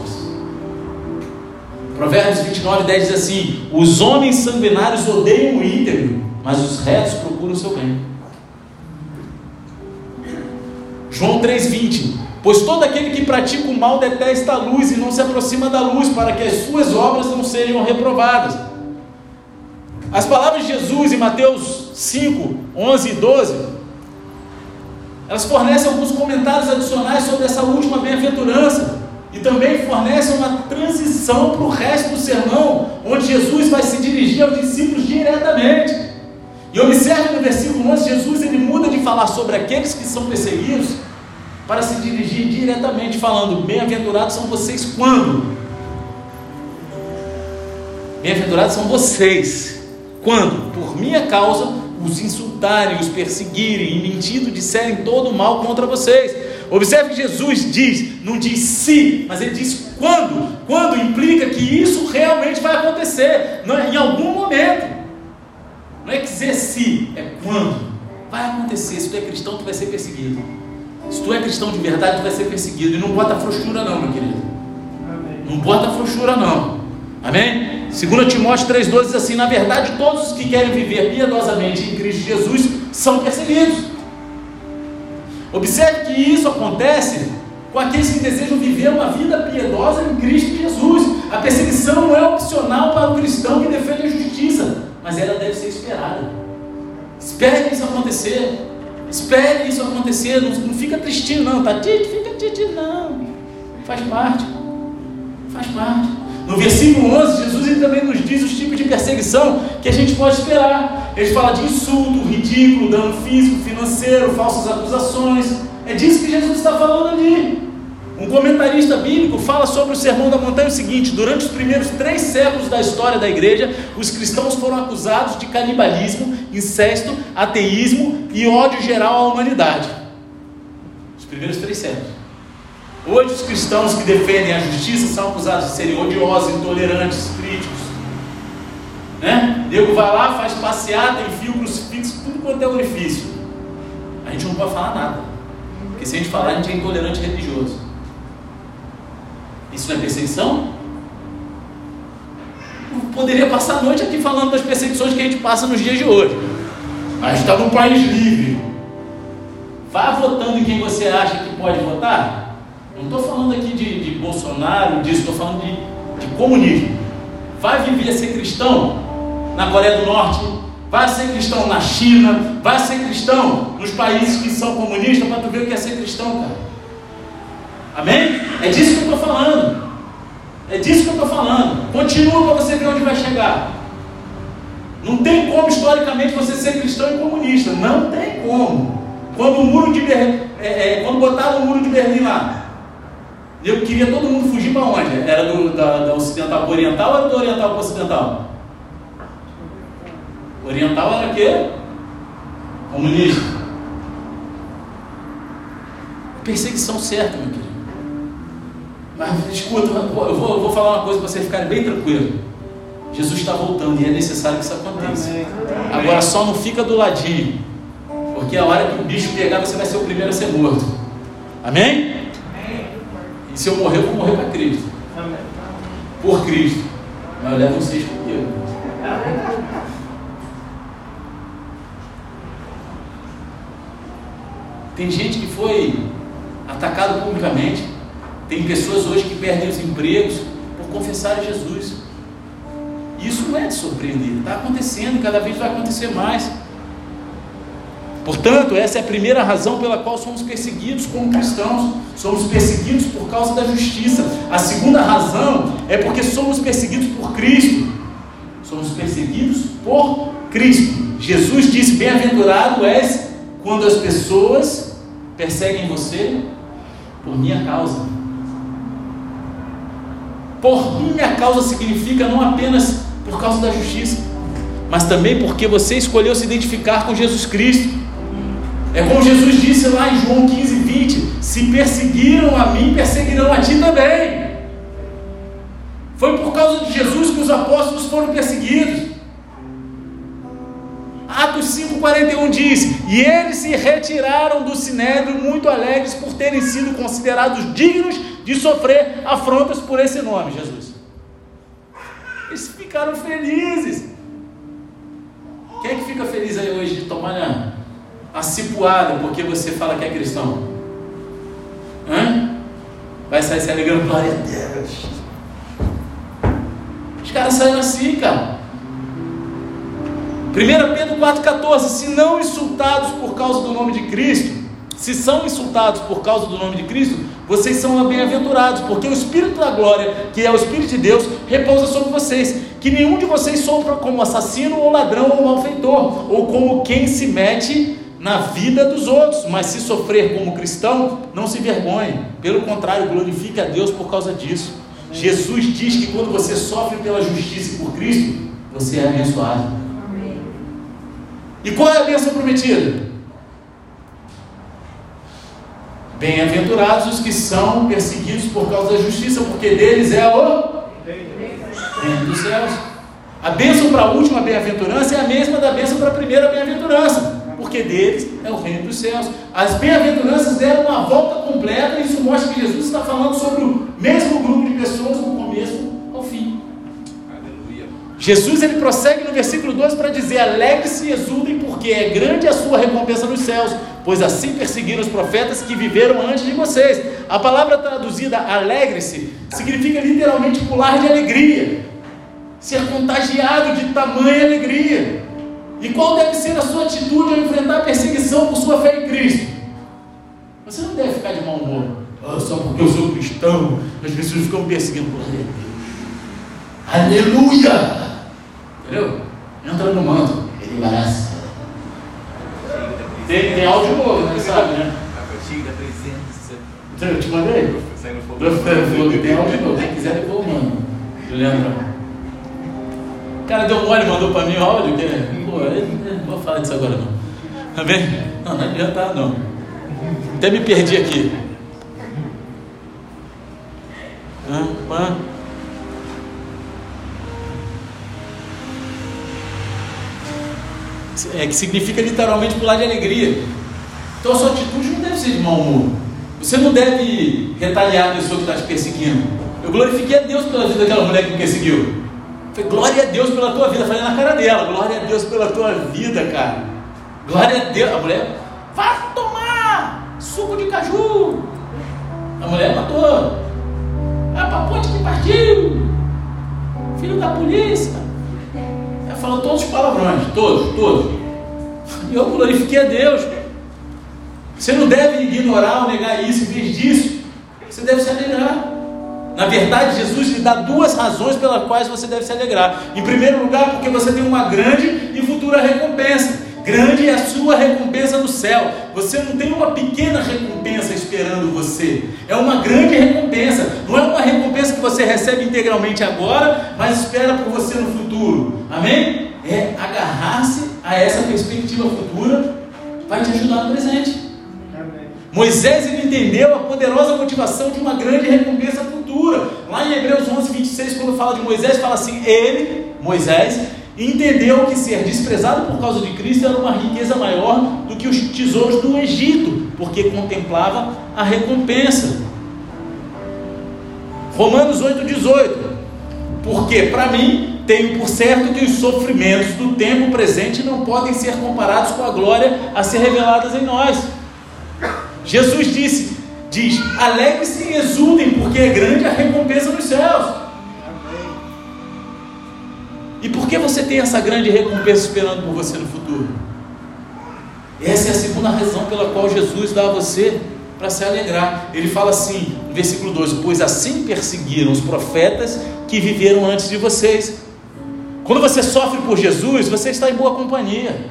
[SPEAKER 1] Provérbios 29, 10 diz assim: Os homens sanguinários odeiam o íntegro, mas os retos procuram o seu bem. João 3,20 Pois todo aquele que pratica o mal detesta a luz e não se aproxima da luz, para que as suas obras não sejam reprovadas. As palavras de Jesus em Mateus 5, 11 e 12, elas fornecem alguns comentários adicionais sobre essa última bem-aventurança e também fornecem uma transição para o resto do sermão, onde Jesus vai se dirigir aos discípulos diretamente. E observe no versículo 11, Jesus ele muda de falar sobre aqueles que são perseguidos para se dirigir diretamente falando: Bem-aventurados são vocês quando? Bem-aventurados são vocês quando, por minha causa, os insultarem, os perseguirem e mentindo disserem todo mal contra vocês. Observe que Jesus diz, não diz se, mas ele diz quando. Quando implica que isso realmente vai acontecer, não é, em algum momento. Não é dizer se, é quando. Vai acontecer. Se tu é cristão, tu vai ser perseguido. Se tu é cristão de verdade, tu vai ser perseguido. E não bota frouxura, não, meu querido. Amém. Não bota frouxura, não. Amém? 2 Timóteo 3,12 diz assim: Na verdade, todos os que querem viver piedosamente em Cristo Jesus são perseguidos. Observe que isso acontece com aqueles que desejam viver uma vida piedosa em Cristo Jesus. A perseguição não é opcional para o cristão que defende a justiça, mas ela deve ser esperada. Espere isso acontecer. Espere isso acontecer. Não, não fica tristinho, não. Tá tite, fica tite, não. Faz parte. Faz parte. No versículo 11, Jesus ele também nos diz os tipos de perseguição que a gente pode esperar. Ele fala de insulto, ridículo, dano físico, financeiro, falsas acusações. É disso que Jesus está falando ali. Um comentarista bíblico fala sobre o Sermão da Montanha o seguinte: durante os primeiros três séculos da história da igreja, os cristãos foram acusados de canibalismo, incesto, ateísmo e ódio geral à humanidade. Os primeiros três séculos. Hoje, os cristãos que defendem a justiça são acusados de serem odiosos, intolerantes, críticos. Né? Nego vai lá, faz passeata, enfia o crucifixo, tudo quanto é orifício. A gente não pode falar nada. Porque se a gente falar, a gente é intolerante religioso. Isso não é perseguição? Eu poderia passar a noite aqui falando das perseguições que a gente passa nos dias de hoje. Mas a gente está num país livre. Vá votando em quem você acha que pode votar. Não estou falando aqui de, de Bolsonaro, disso, estou falando de, de comunismo. Vai viver a ser cristão na Coreia do Norte, vai ser cristão na China, vai ser cristão nos países que são comunistas para tu ver o que é ser cristão, cara. Amém? É disso que eu estou falando. É disso que eu estou falando. Continua para você ver onde vai chegar. Não tem como historicamente você ser cristão e comunista. Não tem como. Quando o muro de Berlim, é, é, quando botaram o muro de Berlim lá, eu queria todo mundo fugir para onde? Era do, da, ocidental para oriental ou era do oriental para ocidental? Oriental era o quê? Comunista. Perseguição certa, meu querido. Mas escuta, eu vou, eu vou falar uma coisa para vocês ficarem bem tranquilos. Jesus está voltando e é necessário que isso aconteça. Agora só não fica do ladinho. Porque a hora que o bicho pegar, você vai ser o primeiro a ser morto. Amém? E se eu morrer, eu vou morrer para Cristo. Por Cristo. Mas eu levo vocês comigo. Tem gente que foi atacado publicamente. Tem pessoas hoje que perdem os empregos por confessar a Jesus. Isso não é de surpreender. Está acontecendo, cada vez vai acontecer mais. Portanto, essa é a primeira razão pela qual somos perseguidos como cristãos. Somos perseguidos por causa da justiça. A segunda razão é porque somos perseguidos por Cristo. Somos perseguidos por Cristo. Jesus disse: Bem-aventurado és quando as pessoas perseguem você por minha causa. Por minha causa significa não apenas por causa da justiça, mas também porque você escolheu se identificar com Jesus Cristo. É como Jesus disse lá em João 15, 20: Se perseguiram a mim, perseguirão a ti também. Foi por causa de Jesus que os apóstolos foram perseguidos. Atos 5,41 diz: E eles se retiraram do sinédrio muito alegres por terem sido considerados dignos de sofrer afrontas por esse nome, Jesus. Eles ficaram felizes. Quem é que fica feliz aí hoje de tomar acipuada porque você fala que é cristão? Hã? Vai sair se alegrando, glória a Deus. Os caras saem assim, cara. 1 Pedro 4,14: Se não insultados por causa do nome de Cristo, se são insultados por causa do nome de Cristo, vocês são bem-aventurados, porque o Espírito da glória, que é o Espírito de Deus, repousa sobre vocês. Que nenhum de vocês sofra como assassino ou ladrão ou malfeitor, ou como quem se mete na vida dos outros, mas se sofrer como cristão, não se envergonhe. Pelo contrário, glorifique a Deus por causa disso. Jesus diz que quando você sofre pela justiça e por Cristo, você é abençoado. E qual é a bênção prometida? Bem-aventurados os que são perseguidos por causa da justiça, porque deles é o reino dos céus. A bênção para a última bem-aventurança é a mesma da bênção para a primeira bem-aventurança, porque deles é o reino dos céus. As bem-aventuranças deram uma volta completa, e isso mostra que Jesus está falando sobre o mesmo grupo de pessoas do começo ao fim. Jesus ele prossegue no versículo 2 para dizer: Alegre-se e exultem, porque é grande a sua recompensa nos céus pois assim perseguiram os profetas que viveram antes de vocês. A palavra traduzida alegre-se significa literalmente pular de alegria, ser contagiado de tamanha alegria. E qual deve ser a sua atitude ao enfrentar a perseguição por sua fé em Cristo? Você não deve ficar de mau humor. Oh, só porque eu sou cristão, as pessoas ficam perseguindo por ele. Aleluia! Entendeu? Entra no manto, ele embaraça. Tem, tem áudio novo, né? Sabe, né?
[SPEAKER 2] A da presença.
[SPEAKER 1] Eu te mandei?
[SPEAKER 2] Sai no fogo.
[SPEAKER 1] Tem áudio novo. Quem quiser depois eu mando. Juliano. O cara deu mole mandou pra mim o áudio. Que, pô, não vou falar disso agora não. Tá bem? Não, não adianta não. Até me perdi aqui. Ah, ah. É, que significa literalmente pular de alegria. Então a sua atitude não deve ser de mau humor. Você não deve retaliar a pessoa que está te perseguindo. Eu glorifiquei a Deus pela vida daquela mulher que me perseguiu. Falei, glória a Deus pela tua vida. Falei na cara dela, glória a Deus pela tua vida, cara. Glória a Deus. A mulher, vá tomar suco de caju. A mulher matou. Ah, papote que partiu. Filho da polícia. Falou todos os palavrões, todos, todos. E eu glorifiquei a Deus. Você não deve ignorar ou negar isso, em vez disso, você deve se alegrar. Na verdade, Jesus lhe dá duas razões pelas quais você deve se alegrar. Em primeiro lugar, porque você tem uma grande e futura recompensa. Grande é a sua recompensa no céu. Você não tem uma pequena recompensa esperando você. É uma grande recompensa. Não é uma recompensa que você recebe integralmente agora, mas espera por você no futuro. Amém? É agarrar-se a essa perspectiva futura, vai te ajudar no presente. Moisés ele entendeu a poderosa motivação de uma grande recompensa futura. Lá em Hebreus 11, 26, quando fala de Moisés, fala assim: Ele, Moisés, entendeu que ser desprezado por causa de Cristo era uma riqueza maior do que os tesouros do Egito, porque contemplava a recompensa. Romanos 8,18. Porque, para mim, tenho por certo que os sofrimentos do tempo presente não podem ser comparados com a glória a ser reveladas em nós. Jesus disse, diz, alegre-se e exultem, porque é grande a recompensa nos céus. E por que você tem essa grande recompensa esperando por você no futuro? Essa é a segunda razão pela qual Jesus dá a você para se alegrar. Ele fala assim, no versículo 2: Pois assim perseguiram os profetas que viveram antes de vocês. Quando você sofre por Jesus, você está em boa companhia.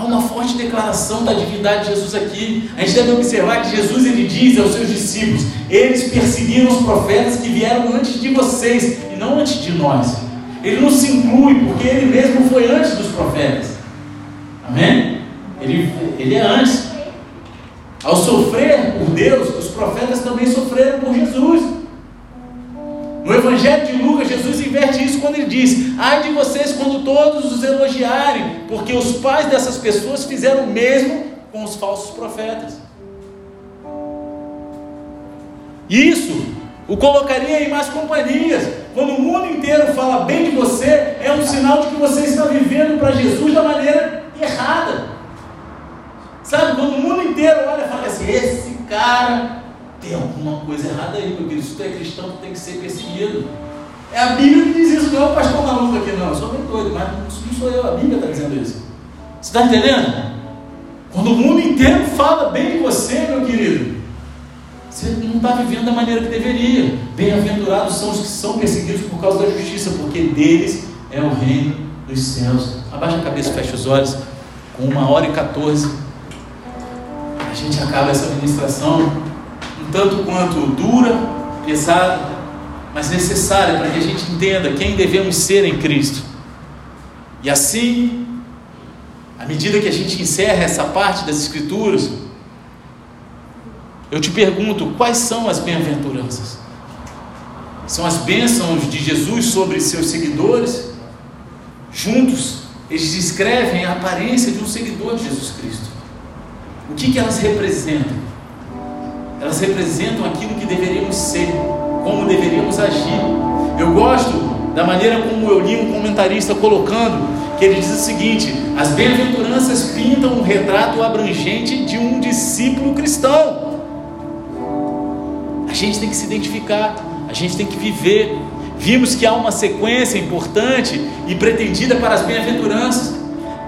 [SPEAKER 1] Há uma forte declaração da divindade de Jesus aqui. A gente deve observar que Jesus ele diz aos seus discípulos: eles perseguiram os profetas que vieram antes de vocês e não antes de nós. Ele não se inclui porque ele mesmo foi antes dos profetas. Amém? Ele, ele é antes. Ao sofrer por Deus, os profetas também sofreram por Jesus. No Evangelho de Lucas, Jesus inverte isso quando ele diz: Ai de vocês quando todos os elogiarem, porque os pais dessas pessoas fizeram o mesmo com os falsos profetas. Isso o colocaria em mais companhias. Quando o mundo inteiro fala bem de você, é um sinal de que você está vivendo para Jesus da maneira errada. Sabe, quando o mundo inteiro olha e fala assim: esse cara tem alguma coisa errada aí, meu querido. Se tu é cristão, tu tem que ser perseguido. É a Bíblia que diz isso, não é o pastor maluco aqui, não. Eu sou bem doido, mas não sou eu, a Bíblia está dizendo isso. Você está entendendo? Quando o mundo inteiro fala bem de você, meu querido. Você não está vivendo da maneira que deveria. Bem-aventurados são os que são perseguidos por causa da justiça, porque deles é o reino dos céus. Abaixa a cabeça, fecha os olhos. Com uma hora e 14, a gente acaba essa ministração tanto quanto dura, pesada, mas necessária para que a gente entenda quem devemos ser em Cristo. E assim, à medida que a gente encerra essa parte das Escrituras, eu te pergunto: quais são as bem-aventuranças? São as bênçãos de Jesus sobre seus seguidores? Juntos, eles descrevem a aparência de um seguidor de Jesus Cristo. O que, que elas representam? Elas representam aquilo que deveríamos ser, como deveríamos agir. Eu gosto da maneira como eu li um comentarista colocando, que ele diz o seguinte: as bem-aventuranças pintam um retrato abrangente de um discípulo cristão. A gente tem que se identificar, a gente tem que viver. Vimos que há uma sequência importante e pretendida para as bem-aventuranças.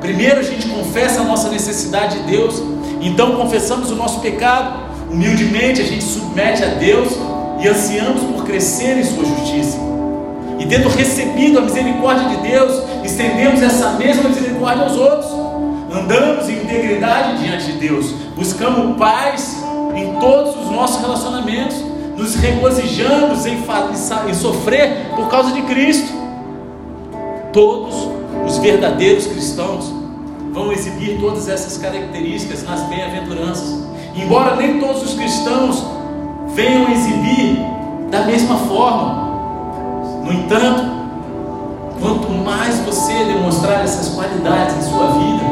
[SPEAKER 1] Primeiro a gente confessa a nossa necessidade de Deus, então confessamos o nosso pecado, humildemente a gente submete a Deus e ansiamos por crescer em Sua justiça e tendo recebido a misericórdia de Deus, estendemos essa mesma misericórdia aos outros. Andamos em integridade diante de Deus, buscamos paz em todos os nossos relacionamentos, nos regozijamos em, em sofrer por causa de Cristo. Todos os verdadeiros cristãos vão exibir todas essas características nas bem-aventuranças. Embora nem todos os cristãos venham exibir da mesma forma, no entanto, quanto mais você demonstrar essas qualidades em sua vida,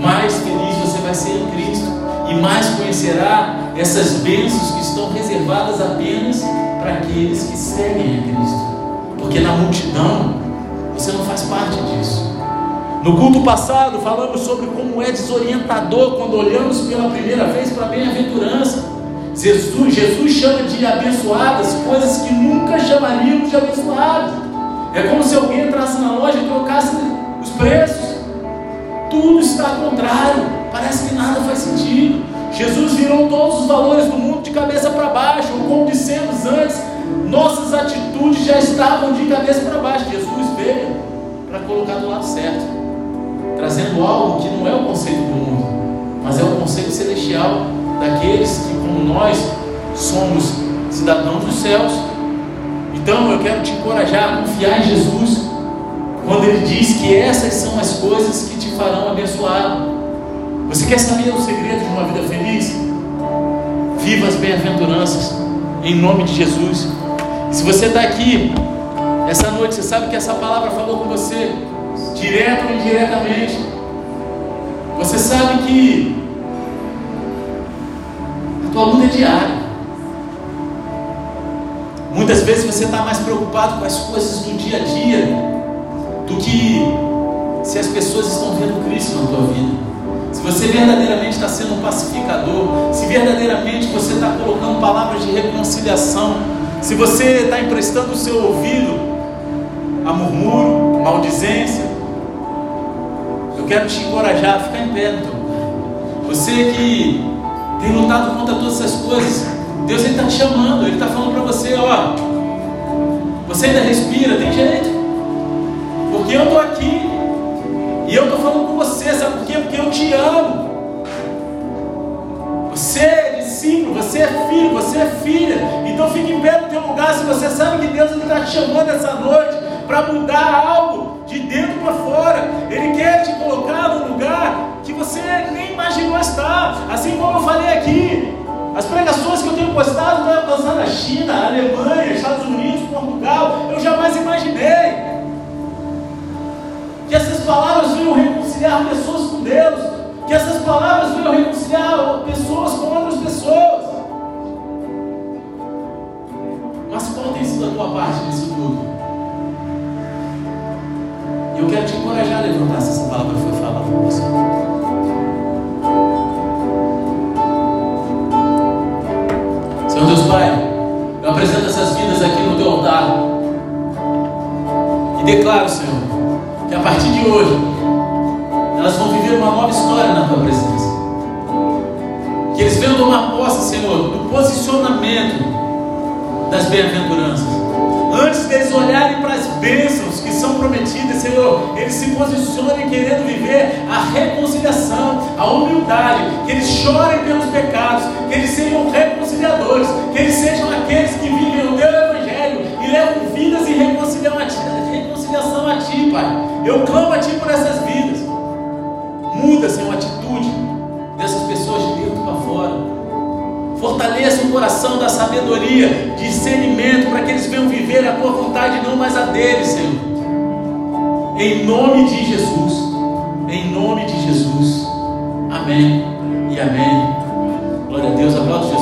[SPEAKER 1] mais feliz você vai ser em Cristo e mais conhecerá essas bênçãos que estão reservadas apenas para aqueles que seguem a Cristo. Porque na multidão você não faz parte disso. No culto passado falamos sobre como é desorientador quando olhamos pela primeira vez para a bem-aventurança. Jesus, Jesus chama de abençoadas coisas que nunca chamaríamos de abençoadas. É como se alguém entrasse na loja e trocasse os preços. Tudo está contrário. Parece que nada faz sentido. Jesus virou todos os valores do mundo de cabeça para baixo. Como dissemos antes, nossas atitudes já estavam de cabeça para baixo. Jesus veio para colocar do lado certo, trazendo algo que não é o conceito do mundo, mas é o conceito celestial daqueles que, como nós, somos cidadãos dos céus. Então eu quero te encorajar a confiar em Jesus, quando Ele diz que essas são as coisas que te farão abençoar. Você quer saber o segredo de uma vida feliz? Viva as bem-aventuranças, em nome de Jesus. E se você está aqui essa noite, você sabe que essa palavra falou com você, direto ou indiretamente. Você sabe que tua luta é diária. Muitas vezes você está mais preocupado com as coisas do dia a dia do que se as pessoas estão vendo Cristo na tua vida. Se você verdadeiramente está sendo um pacificador, se verdadeiramente você está colocando palavras de reconciliação, se você está emprestando o seu ouvido a murmúrio, maldizência, eu quero te encorajar a ficar em pé, então. Você que tem lutado contra todas essas coisas. Deus está te chamando, Ele está falando para você, ó, você ainda respira, tem jeito. Porque eu estou aqui e eu estou falando com você, sabe por quê? Porque eu te amo. Você é discípulo, você é filho, você é filha. Então fique em pé no teu lugar se você sabe que Deus está te chamando essa noite para mudar algo de dentro para fora. Ele quer te colocar num lugar que você nem imaginou estar. Assim como eu falei aqui, as pregações que eu tenho postado vai alcançar na China, Alemanha, Estados Unidos, Portugal. Eu jamais imaginei que essas palavras venham reconciliar pessoas com Deus, que essas palavras venham reconciliar pessoas com outras pessoas. Mas qual tem sido a tua parte nisso tudo? E eu quero te encorajar a levantar se essa palavra foi falada para você. Senhor Deus Pai, eu apresento essas vidas aqui no teu altar. E declaro, Senhor, que a partir de hoje elas vão viver uma nova história na tua presença. posse, Senhor, do posicionamento das bem-aventuranças. Antes deles olharem para as bênçãos que são prometidas, Senhor, eles se posicionem querendo viver a reconciliação, a humildade, que eles chorem pelos pecados, que eles sejam reconciliadores, que eles sejam aqueles que vivem o teu evangelho e levam vidas e reconciliação a ti, Pai. Eu clamo a ti por essas vidas. Muda, Senhor, a atitude Fortaleça o coração da sabedoria, discernimento, para que eles venham viver a tua vontade, não mais a deles, Senhor. Em nome de Jesus. Em nome de Jesus. Amém e amém. Glória a Deus. Aplausos.